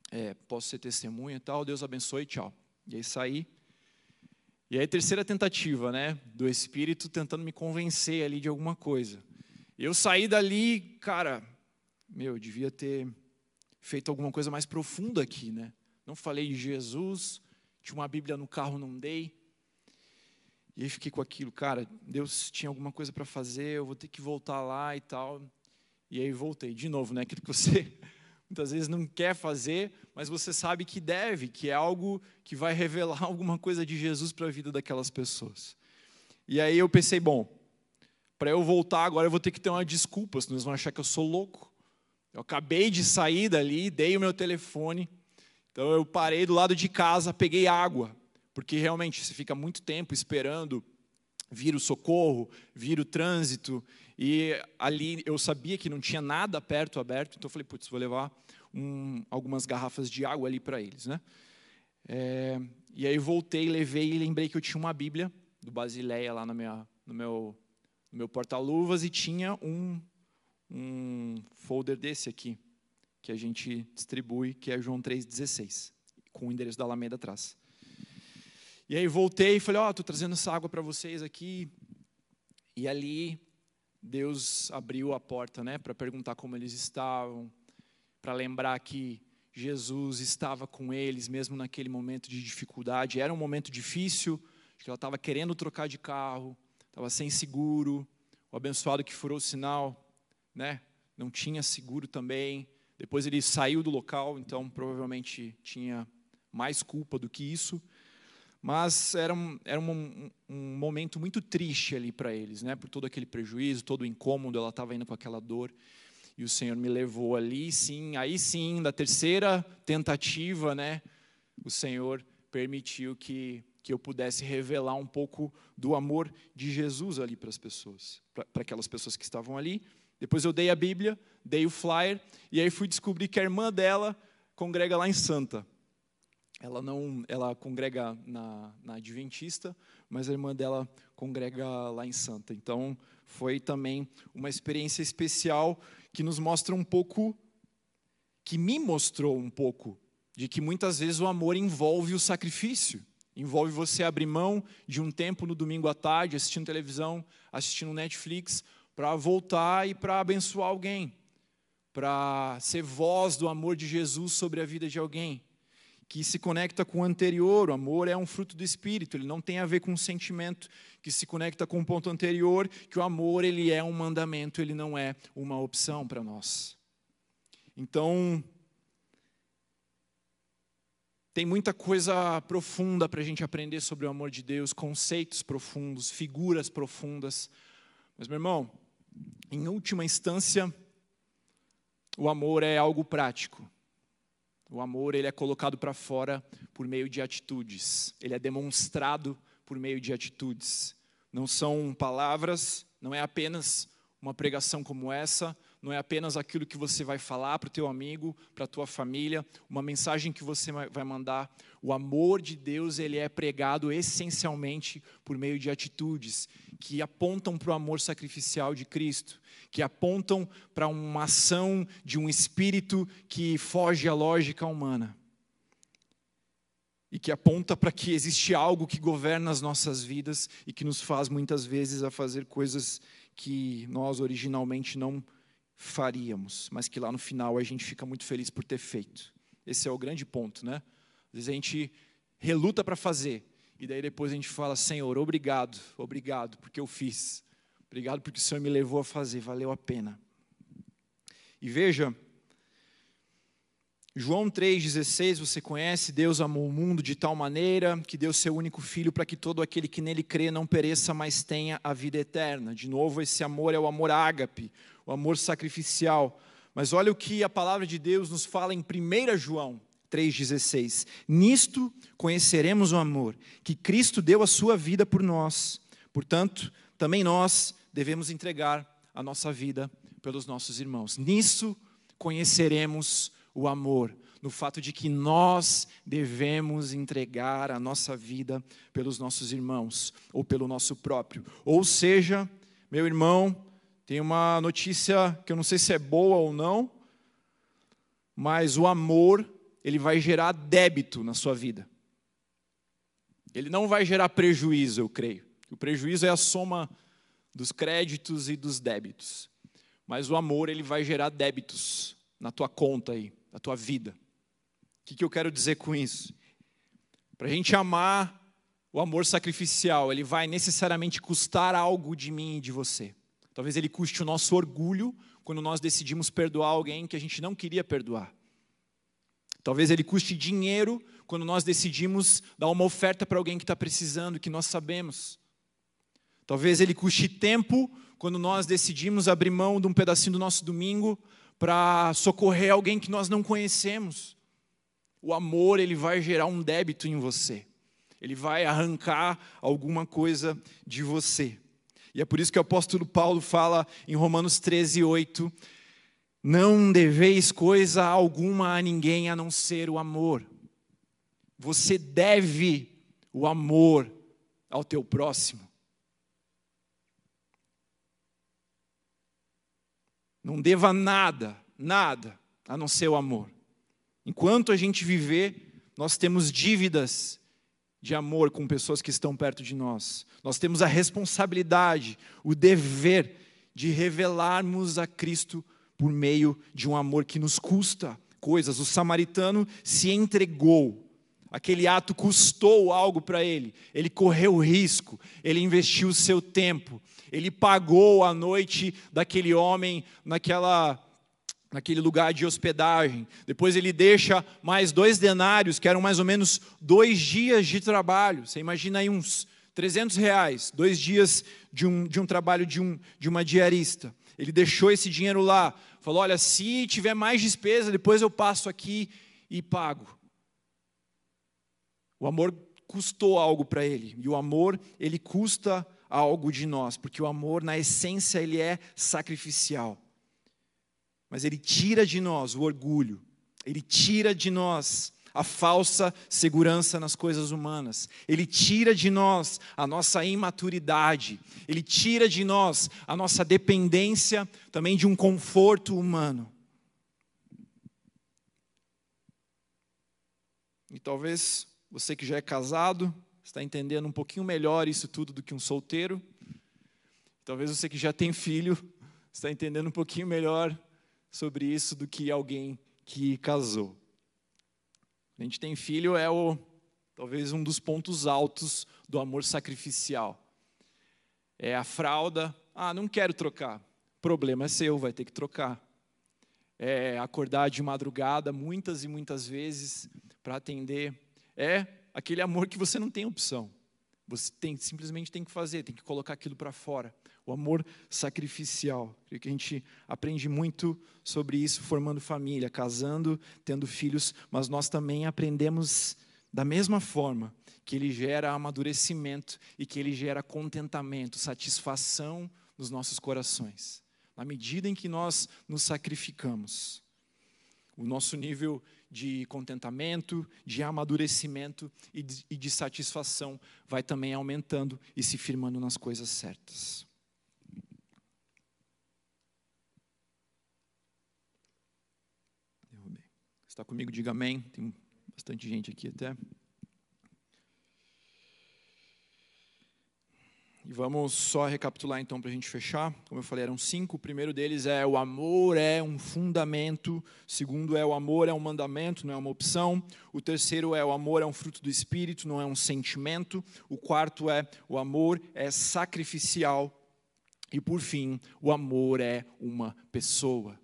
é, posso ser testemunha e tal, Deus abençoe, tchau. E aí saí. E aí terceira tentativa, né, do Espírito tentando me convencer ali de alguma coisa. Eu saí dali, cara, meu, eu devia ter feito alguma coisa mais profunda aqui, né? Não falei de Jesus, tinha uma Bíblia no carro, não dei. E aí fiquei com aquilo, cara, Deus tinha alguma coisa para fazer, eu vou ter que voltar lá e tal. E aí voltei de novo, né? Aquilo que você muitas vezes não quer fazer, mas você sabe que deve, que é algo que vai revelar alguma coisa de Jesus para a vida daquelas pessoas. E aí eu pensei, bom, para eu voltar agora eu vou ter que ter uma desculpa, senão eles vão achar que eu sou louco. Eu acabei de sair dali, dei o meu telefone, então eu parei do lado de casa, peguei água, porque realmente você fica muito tempo esperando vir o socorro, vir o trânsito, e ali eu sabia que não tinha nada perto aberto, então eu falei, putz, vou levar um, algumas garrafas de água ali para eles, né? É, e aí voltei, levei e lembrei que eu tinha uma Bíblia do Basileia lá na minha, no meu, no meu porta-luvas e tinha um, um folder desse aqui, que a gente distribui, que é João 3,16, com o endereço da Alameda atrás. E aí voltei e falei, ó, oh, estou trazendo essa água para vocês aqui. E ali Deus abriu a porta, né, para perguntar como eles estavam, para lembrar que Jesus estava com eles mesmo naquele momento de dificuldade. Era um momento difícil, que ela estava querendo trocar de carro, estava sem seguro. O abençoado que furou o sinal, né, não tinha seguro também. Depois ele saiu do local, então provavelmente tinha mais culpa do que isso. Mas era, um, era um, um momento muito triste ali para eles, né? por todo aquele prejuízo, todo o incômodo, ela estava indo com aquela dor. E o Senhor me levou ali, sim, aí sim, da terceira tentativa, né? o Senhor permitiu que que eu pudesse revelar um pouco do amor de Jesus ali para as pessoas, para aquelas pessoas que estavam ali. Depois eu dei a Bíblia, dei o flyer, e aí fui descobrir que a irmã dela congrega lá em Santa. Ela não, ela congrega na, na Adventista, mas a irmã dela congrega lá em Santa. Então, foi também uma experiência especial que nos mostra um pouco, que me mostrou um pouco, de que muitas vezes o amor envolve o sacrifício. Envolve você abrir mão de um tempo no domingo à tarde, assistindo televisão, assistindo Netflix, para voltar e para abençoar alguém, para ser voz do amor de Jesus sobre a vida de alguém, que se conecta com o anterior. O amor é um fruto do Espírito, ele não tem a ver com um sentimento, que se conecta com o ponto anterior, que o amor ele é um mandamento, ele não é uma opção para nós. Então, tem muita coisa profunda para a gente aprender sobre o amor de Deus, conceitos profundos, figuras profundas. Mas, meu irmão, em última instância, o amor é algo prático. O amor ele é colocado para fora por meio de atitudes. Ele é demonstrado por meio de atitudes. Não são palavras, não é apenas uma pregação como essa, não é apenas aquilo que você vai falar para o teu amigo, para a tua família, uma mensagem que você vai mandar. O amor de Deus ele é pregado essencialmente por meio de atitudes que apontam para o amor sacrificial de Cristo, que apontam para uma ação de um espírito que foge à lógica humana e que aponta para que existe algo que governa as nossas vidas e que nos faz muitas vezes a fazer coisas que nós originalmente não faríamos, mas que lá no final a gente fica muito feliz por ter feito. Esse é o grande ponto, né? Às vezes a gente reluta para fazer, e daí depois a gente fala: Senhor, obrigado, obrigado porque eu fiz, obrigado porque o Senhor me levou a fazer, valeu a pena. E veja, João 3,16, você conhece, Deus amou o mundo de tal maneira que deu seu único filho para que todo aquele que nele crê não pereça, mas tenha a vida eterna. De novo, esse amor é o amor ágape, o amor sacrificial. Mas olha o que a palavra de Deus nos fala em 1 João 3,16. Nisto conheceremos o amor, que Cristo deu a sua vida por nós. Portanto, também nós devemos entregar a nossa vida pelos nossos irmãos. Nisso conheceremos o amor, no fato de que nós devemos entregar a nossa vida pelos nossos irmãos ou pelo nosso próprio. Ou seja, meu irmão, tem uma notícia que eu não sei se é boa ou não, mas o amor, ele vai gerar débito na sua vida. Ele não vai gerar prejuízo, eu creio. O prejuízo é a soma dos créditos e dos débitos. Mas o amor, ele vai gerar débitos na tua conta aí, na tua vida. O que, que eu quero dizer com isso? Para a gente amar o amor sacrificial, ele vai necessariamente custar algo de mim e de você. Talvez ele custe o nosso orgulho quando nós decidimos perdoar alguém que a gente não queria perdoar. Talvez ele custe dinheiro quando nós decidimos dar uma oferta para alguém que está precisando, que nós sabemos. Talvez ele custe tempo quando nós decidimos abrir mão de um pedacinho do nosso domingo para socorrer alguém que nós não conhecemos. O amor, ele vai gerar um débito em você. Ele vai arrancar alguma coisa de você. E é por isso que o apóstolo Paulo fala em Romanos 13, 8: Não deveis coisa alguma a ninguém a não ser o amor. Você deve o amor ao teu próximo. Não deva nada, nada, a não ser o amor. Enquanto a gente viver, nós temos dívidas de amor com pessoas que estão perto de nós. Nós temos a responsabilidade, o dever de revelarmos a Cristo por meio de um amor que nos custa coisas. O samaritano se entregou. Aquele ato custou algo para ele. Ele correu risco, ele investiu o seu tempo, ele pagou a noite daquele homem naquela naquele lugar de hospedagem. Depois ele deixa mais dois denários, que eram mais ou menos dois dias de trabalho. Você imagina aí uns 300 reais, dois dias de um, de um trabalho de, um, de uma diarista. Ele deixou esse dinheiro lá. Falou: olha, se tiver mais despesa, depois eu passo aqui e pago. O amor custou algo para ele. E o amor, ele custa algo de nós, porque o amor, na essência, ele é sacrificial. Mas ele tira de nós o orgulho, ele tira de nós a falsa segurança nas coisas humanas. Ele tira de nós a nossa imaturidade. Ele tira de nós a nossa dependência também de um conforto humano. E talvez você que já é casado está entendendo um pouquinho melhor isso tudo do que um solteiro. Talvez você que já tem filho está entendendo um pouquinho melhor sobre isso do que alguém que casou. A gente tem filho é o talvez um dos pontos altos do amor sacrificial. É a fralda, ah, não quero trocar. Problema é seu, vai ter que trocar. É acordar de madrugada muitas e muitas vezes para atender. É aquele amor que você não tem opção. Você tem, simplesmente tem que fazer, tem que colocar aquilo para fora. O amor sacrificial. Creio que a gente aprende muito sobre isso formando família, casando, tendo filhos, mas nós também aprendemos da mesma forma que ele gera amadurecimento e que ele gera contentamento, satisfação nos nossos corações. Na medida em que nós nos sacrificamos, o nosso nível de contentamento, de amadurecimento e de, e de satisfação vai também aumentando e se firmando nas coisas certas. está comigo, diga amém. Tem bastante gente aqui até. E vamos só recapitular então para a gente fechar. Como eu falei, eram cinco. O primeiro deles é o amor é um fundamento. O segundo é o amor é um mandamento, não é uma opção. O terceiro é o amor é um fruto do espírito, não é um sentimento. O quarto é o amor é sacrificial. E por fim, o amor é uma pessoa.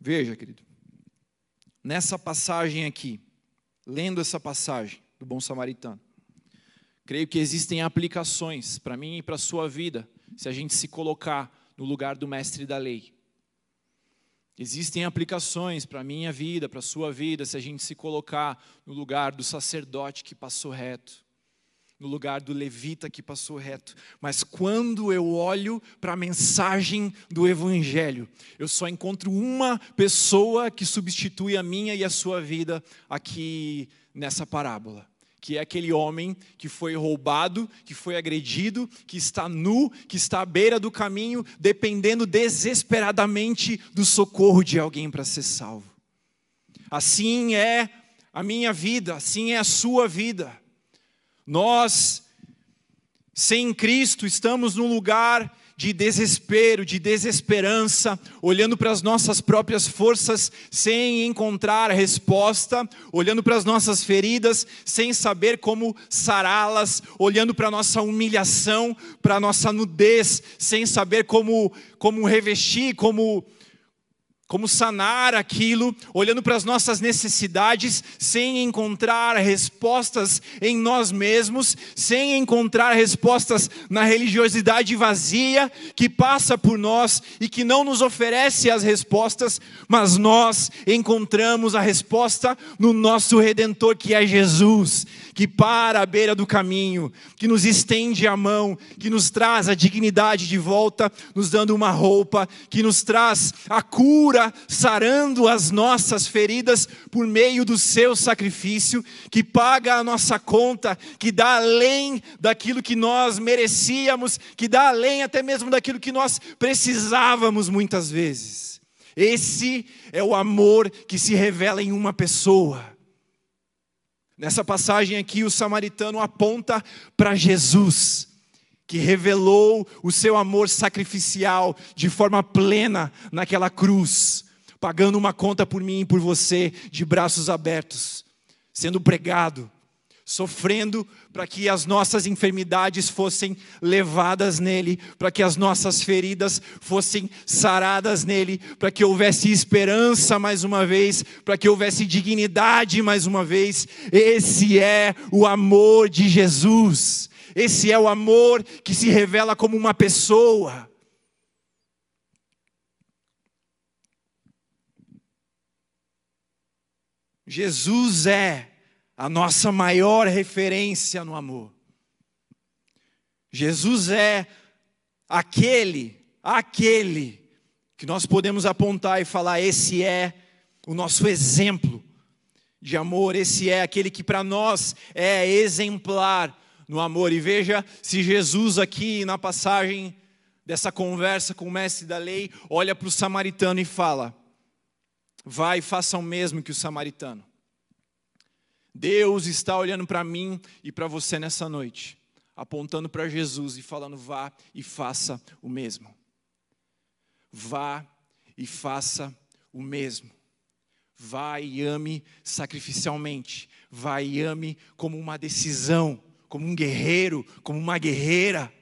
Veja, querido, nessa passagem aqui, lendo essa passagem do bom samaritano, creio que existem aplicações para mim e para a sua vida, se a gente se colocar no lugar do mestre da lei. Existem aplicações para a minha vida, para a sua vida, se a gente se colocar no lugar do sacerdote que passou reto no lugar do levita que passou reto. Mas quando eu olho para a mensagem do Evangelho, eu só encontro uma pessoa que substitui a minha e a sua vida aqui nessa parábola. Que é aquele homem que foi roubado, que foi agredido, que está nu, que está à beira do caminho, dependendo desesperadamente do socorro de alguém para ser salvo. Assim é a minha vida, assim é a sua vida. Nós, sem Cristo, estamos num lugar de desespero, de desesperança, olhando para as nossas próprias forças sem encontrar resposta, olhando para as nossas feridas sem saber como sará-las, olhando para a nossa humilhação, para a nossa nudez, sem saber como, como revestir, como como sanar aquilo, olhando para as nossas necessidades, sem encontrar respostas em nós mesmos, sem encontrar respostas na religiosidade vazia que passa por nós e que não nos oferece as respostas, mas nós encontramos a resposta no nosso redentor que é Jesus, que para à beira do caminho, que nos estende a mão, que nos traz a dignidade de volta, nos dando uma roupa, que nos traz a cura sarando as nossas feridas por meio do seu sacrifício, que paga a nossa conta, que dá além daquilo que nós merecíamos, que dá além até mesmo daquilo que nós precisávamos muitas vezes. Esse é o amor que se revela em uma pessoa. Nessa passagem aqui, o samaritano aponta para Jesus que revelou o seu amor sacrificial de forma plena naquela cruz, pagando uma conta por mim e por você, de braços abertos, sendo pregado, sofrendo para que as nossas enfermidades fossem levadas nele, para que as nossas feridas fossem saradas nele, para que houvesse esperança mais uma vez, para que houvesse dignidade mais uma vez. Esse é o amor de Jesus. Esse é o amor que se revela como uma pessoa. Jesus é a nossa maior referência no amor. Jesus é aquele, aquele que nós podemos apontar e falar: esse é o nosso exemplo de amor, esse é aquele que para nós é exemplar no amor. E veja se Jesus, aqui na passagem dessa conversa com o mestre da lei, olha para o samaritano e fala: Vai e faça o mesmo que o samaritano. Deus está olhando para mim e para você nessa noite, apontando para Jesus e falando: vá e faça o mesmo. Vá e faça o mesmo. Vá e ame sacrificialmente. Vá e ame como uma decisão, como um guerreiro, como uma guerreira.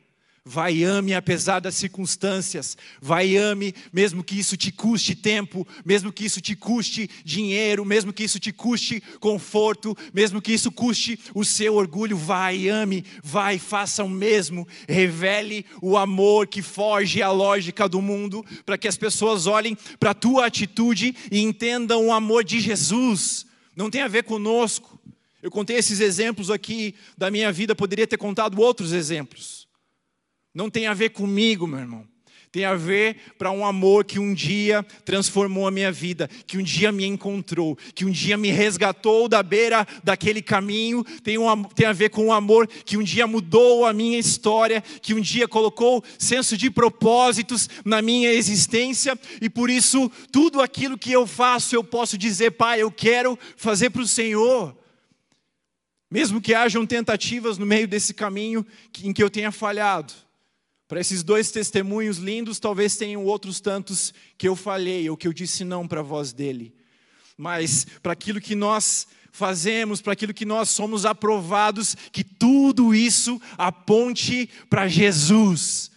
Vai ame apesar das circunstâncias. Vai ame, mesmo que isso te custe tempo, mesmo que isso te custe dinheiro, mesmo que isso te custe conforto, mesmo que isso custe o seu orgulho. Vai ame, vai faça o mesmo. Revele o amor que foge à lógica do mundo, para que as pessoas olhem para a tua atitude e entendam o amor de Jesus. Não tem a ver conosco. Eu contei esses exemplos aqui da minha vida, poderia ter contado outros exemplos. Não tem a ver comigo, meu irmão. Tem a ver para um amor que um dia transformou a minha vida, que um dia me encontrou, que um dia me resgatou da beira daquele caminho. Tem, um, tem a ver com um amor que um dia mudou a minha história, que um dia colocou senso de propósitos na minha existência. E por isso, tudo aquilo que eu faço, eu posso dizer, Pai, eu quero fazer para o Senhor. Mesmo que hajam tentativas no meio desse caminho em que eu tenha falhado. Para esses dois testemunhos lindos, talvez tenham outros tantos que eu falhei ou que eu disse não para a voz dele. Mas para aquilo que nós fazemos, para aquilo que nós somos aprovados, que tudo isso aponte para Jesus,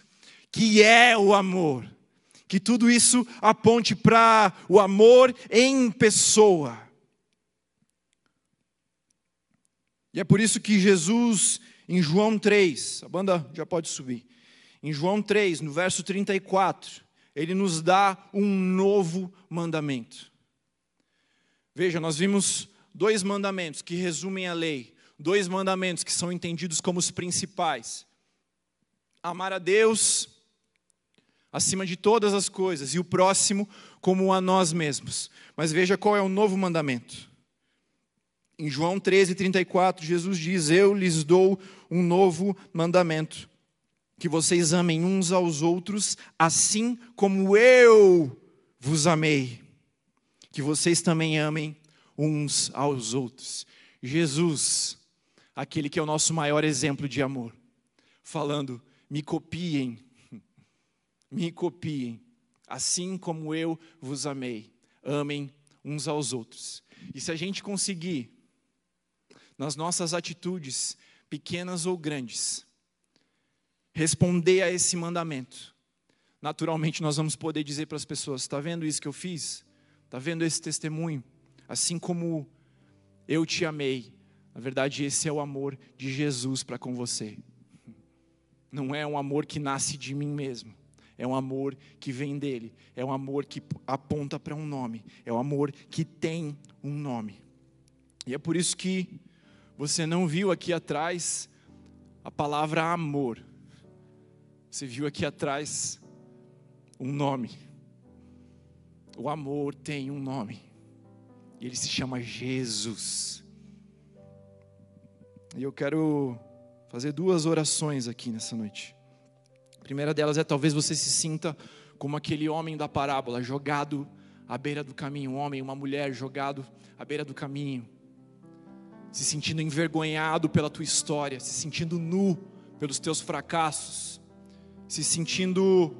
que é o amor. Que tudo isso aponte para o amor em pessoa. E é por isso que Jesus, em João 3, a banda já pode subir. Em João 3, no verso 34, ele nos dá um novo mandamento. Veja, nós vimos dois mandamentos que resumem a lei, dois mandamentos que são entendidos como os principais: amar a Deus acima de todas as coisas e o próximo como a nós mesmos. Mas veja qual é o novo mandamento. Em João 13, 34, Jesus diz: Eu lhes dou um novo mandamento que vocês amem uns aos outros, assim como eu vos amei. Que vocês também amem uns aos outros. Jesus, aquele que é o nosso maior exemplo de amor, falando: me copiem, me copiem, assim como eu vos amei. Amem uns aos outros. E se a gente conseguir, nas nossas atitudes, pequenas ou grandes, responder a esse mandamento, naturalmente nós vamos poder dizer para as pessoas: está vendo isso que eu fiz? Está vendo esse testemunho? Assim como eu te amei, na verdade, esse é o amor de Jesus para com você. Não é um amor que nasce de mim mesmo, é um amor que vem dele, é um amor que aponta para um nome, é um amor que tem um nome. E é por isso que você não viu aqui atrás a palavra amor. Você viu aqui atrás um nome. O amor tem um nome. E ele se chama Jesus. E eu quero fazer duas orações aqui nessa noite. A primeira delas é talvez você se sinta como aquele homem da parábola, jogado à beira do caminho, um homem, uma mulher jogado à beira do caminho, se sentindo envergonhado pela tua história, se sentindo nu pelos teus fracassos se sentindo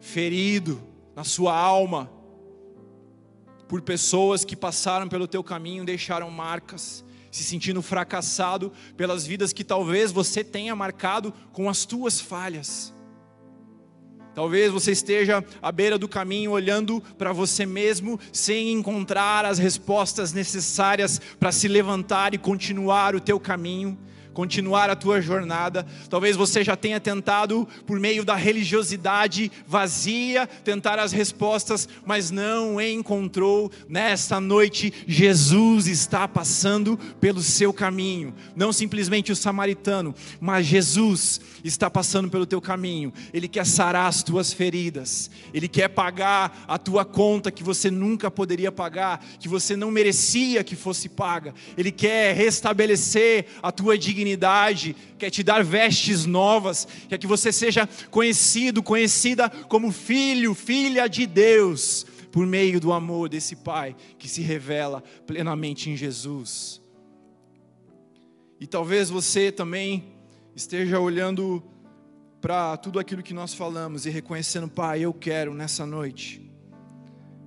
ferido na sua alma por pessoas que passaram pelo teu caminho, deixaram marcas, se sentindo fracassado pelas vidas que talvez você tenha marcado com as tuas falhas. Talvez você esteja à beira do caminho olhando para você mesmo sem encontrar as respostas necessárias para se levantar e continuar o teu caminho continuar a tua jornada. Talvez você já tenha tentado, por meio da religiosidade vazia, tentar as respostas, mas não encontrou. Nesta noite, Jesus está passando pelo seu caminho. Não simplesmente o samaritano, mas Jesus está passando pelo teu caminho. Ele quer sarar as tuas feridas. Ele quer pagar a tua conta que você nunca poderia pagar, que você não merecia que fosse paga. Ele quer restabelecer a tua dignidade, quer te dar vestes novas, quer que você seja conhecido, conhecida como filho, filha de Deus, por meio do amor desse Pai que se revela plenamente em Jesus. E talvez você também esteja olhando para tudo aquilo que nós falamos e reconhecendo, Pai, eu quero nessa noite,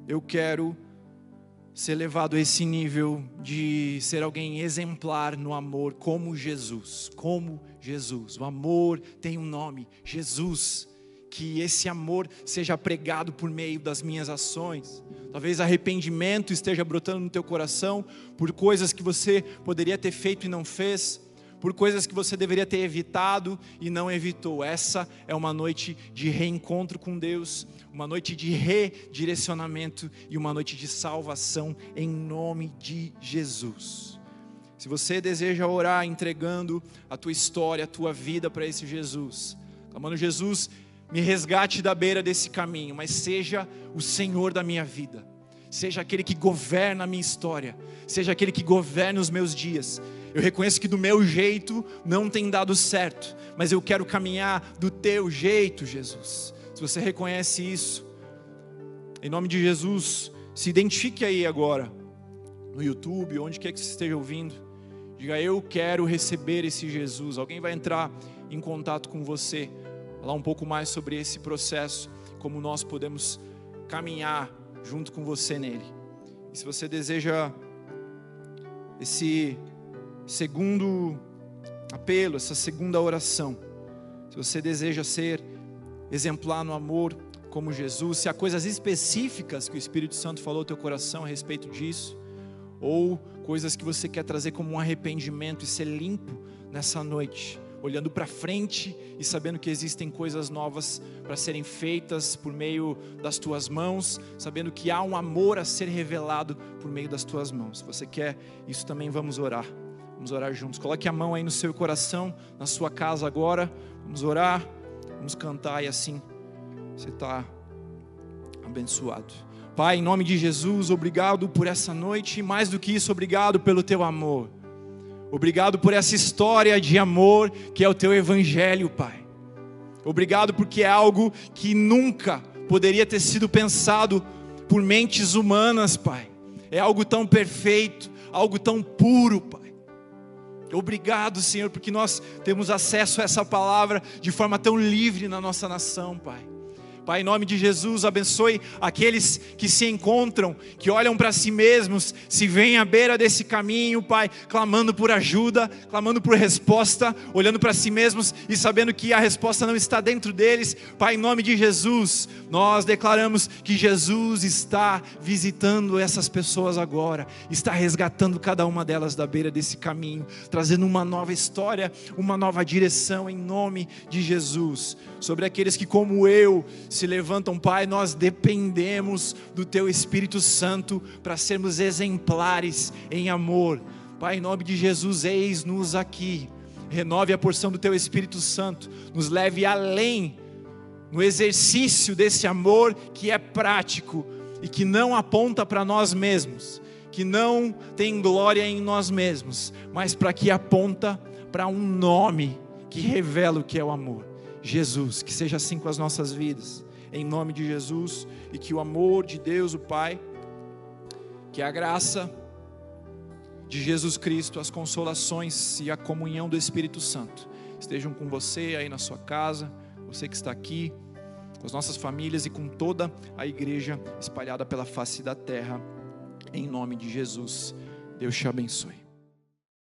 eu quero ser levado a esse nível de ser alguém exemplar no amor, como Jesus, como Jesus. O amor tem um nome, Jesus. Que esse amor seja pregado por meio das minhas ações. Talvez arrependimento esteja brotando no teu coração por coisas que você poderia ter feito e não fez por coisas que você deveria ter evitado e não evitou. Essa é uma noite de reencontro com Deus, uma noite de redirecionamento e uma noite de salvação em nome de Jesus. Se você deseja orar entregando a tua história, a tua vida para esse Jesus, clamando Jesus, me resgate da beira desse caminho, mas seja o Senhor da minha vida. Seja aquele que governa a minha história, seja aquele que governa os meus dias, eu reconheço que do meu jeito não tem dado certo, mas eu quero caminhar do teu jeito, Jesus. Se você reconhece isso, em nome de Jesus, se identifique aí agora, no YouTube, onde quer que você esteja ouvindo. Diga, eu quero receber esse Jesus. Alguém vai entrar em contato com você, falar um pouco mais sobre esse processo, como nós podemos caminhar junto com você nele. E se você deseja esse segundo apelo, essa segunda oração. Se você deseja ser exemplar no amor como Jesus, se há coisas específicas que o Espírito Santo falou ao teu coração a respeito disso, ou coisas que você quer trazer como um arrependimento e ser limpo nessa noite, olhando para frente e sabendo que existem coisas novas para serem feitas por meio das tuas mãos, sabendo que há um amor a ser revelado por meio das tuas mãos. Se você quer isso também, vamos orar. Vamos orar juntos. Coloque a mão aí no seu coração, na sua casa agora. Vamos orar, vamos cantar e assim você está abençoado. Pai, em nome de Jesus, obrigado por essa noite mais do que isso, obrigado pelo teu amor. Obrigado por essa história de amor que é o teu evangelho, Pai. Obrigado porque é algo que nunca poderia ter sido pensado por mentes humanas, Pai. É algo tão perfeito, algo tão puro, Pai. Obrigado, Senhor, porque nós temos acesso a essa palavra de forma tão livre na nossa nação, Pai. Pai, em nome de Jesus, abençoe aqueles que se encontram, que olham para si mesmos, se veem à beira desse caminho, Pai, clamando por ajuda, clamando por resposta, olhando para si mesmos e sabendo que a resposta não está dentro deles. Pai, em nome de Jesus, nós declaramos que Jesus está visitando essas pessoas agora, está resgatando cada uma delas da beira desse caminho, trazendo uma nova história, uma nova direção em nome de Jesus. Sobre aqueles que, como eu, se levantam, Pai, nós dependemos do Teu Espírito Santo para sermos exemplares em amor. Pai, em nome de Jesus, eis-nos aqui. Renove a porção do Teu Espírito Santo, nos leve além no exercício desse amor que é prático e que não aponta para nós mesmos, que não tem glória em nós mesmos, mas para que aponta para um nome que revela o que é o amor. Jesus, que seja assim com as nossas vidas em nome de Jesus, e que o amor de Deus, o Pai, que a graça de Jesus Cristo, as consolações e a comunhão do Espírito Santo estejam com você aí na sua casa, você que está aqui, com as nossas famílias e com toda a igreja espalhada pela face da terra, em nome de Jesus. Deus te abençoe.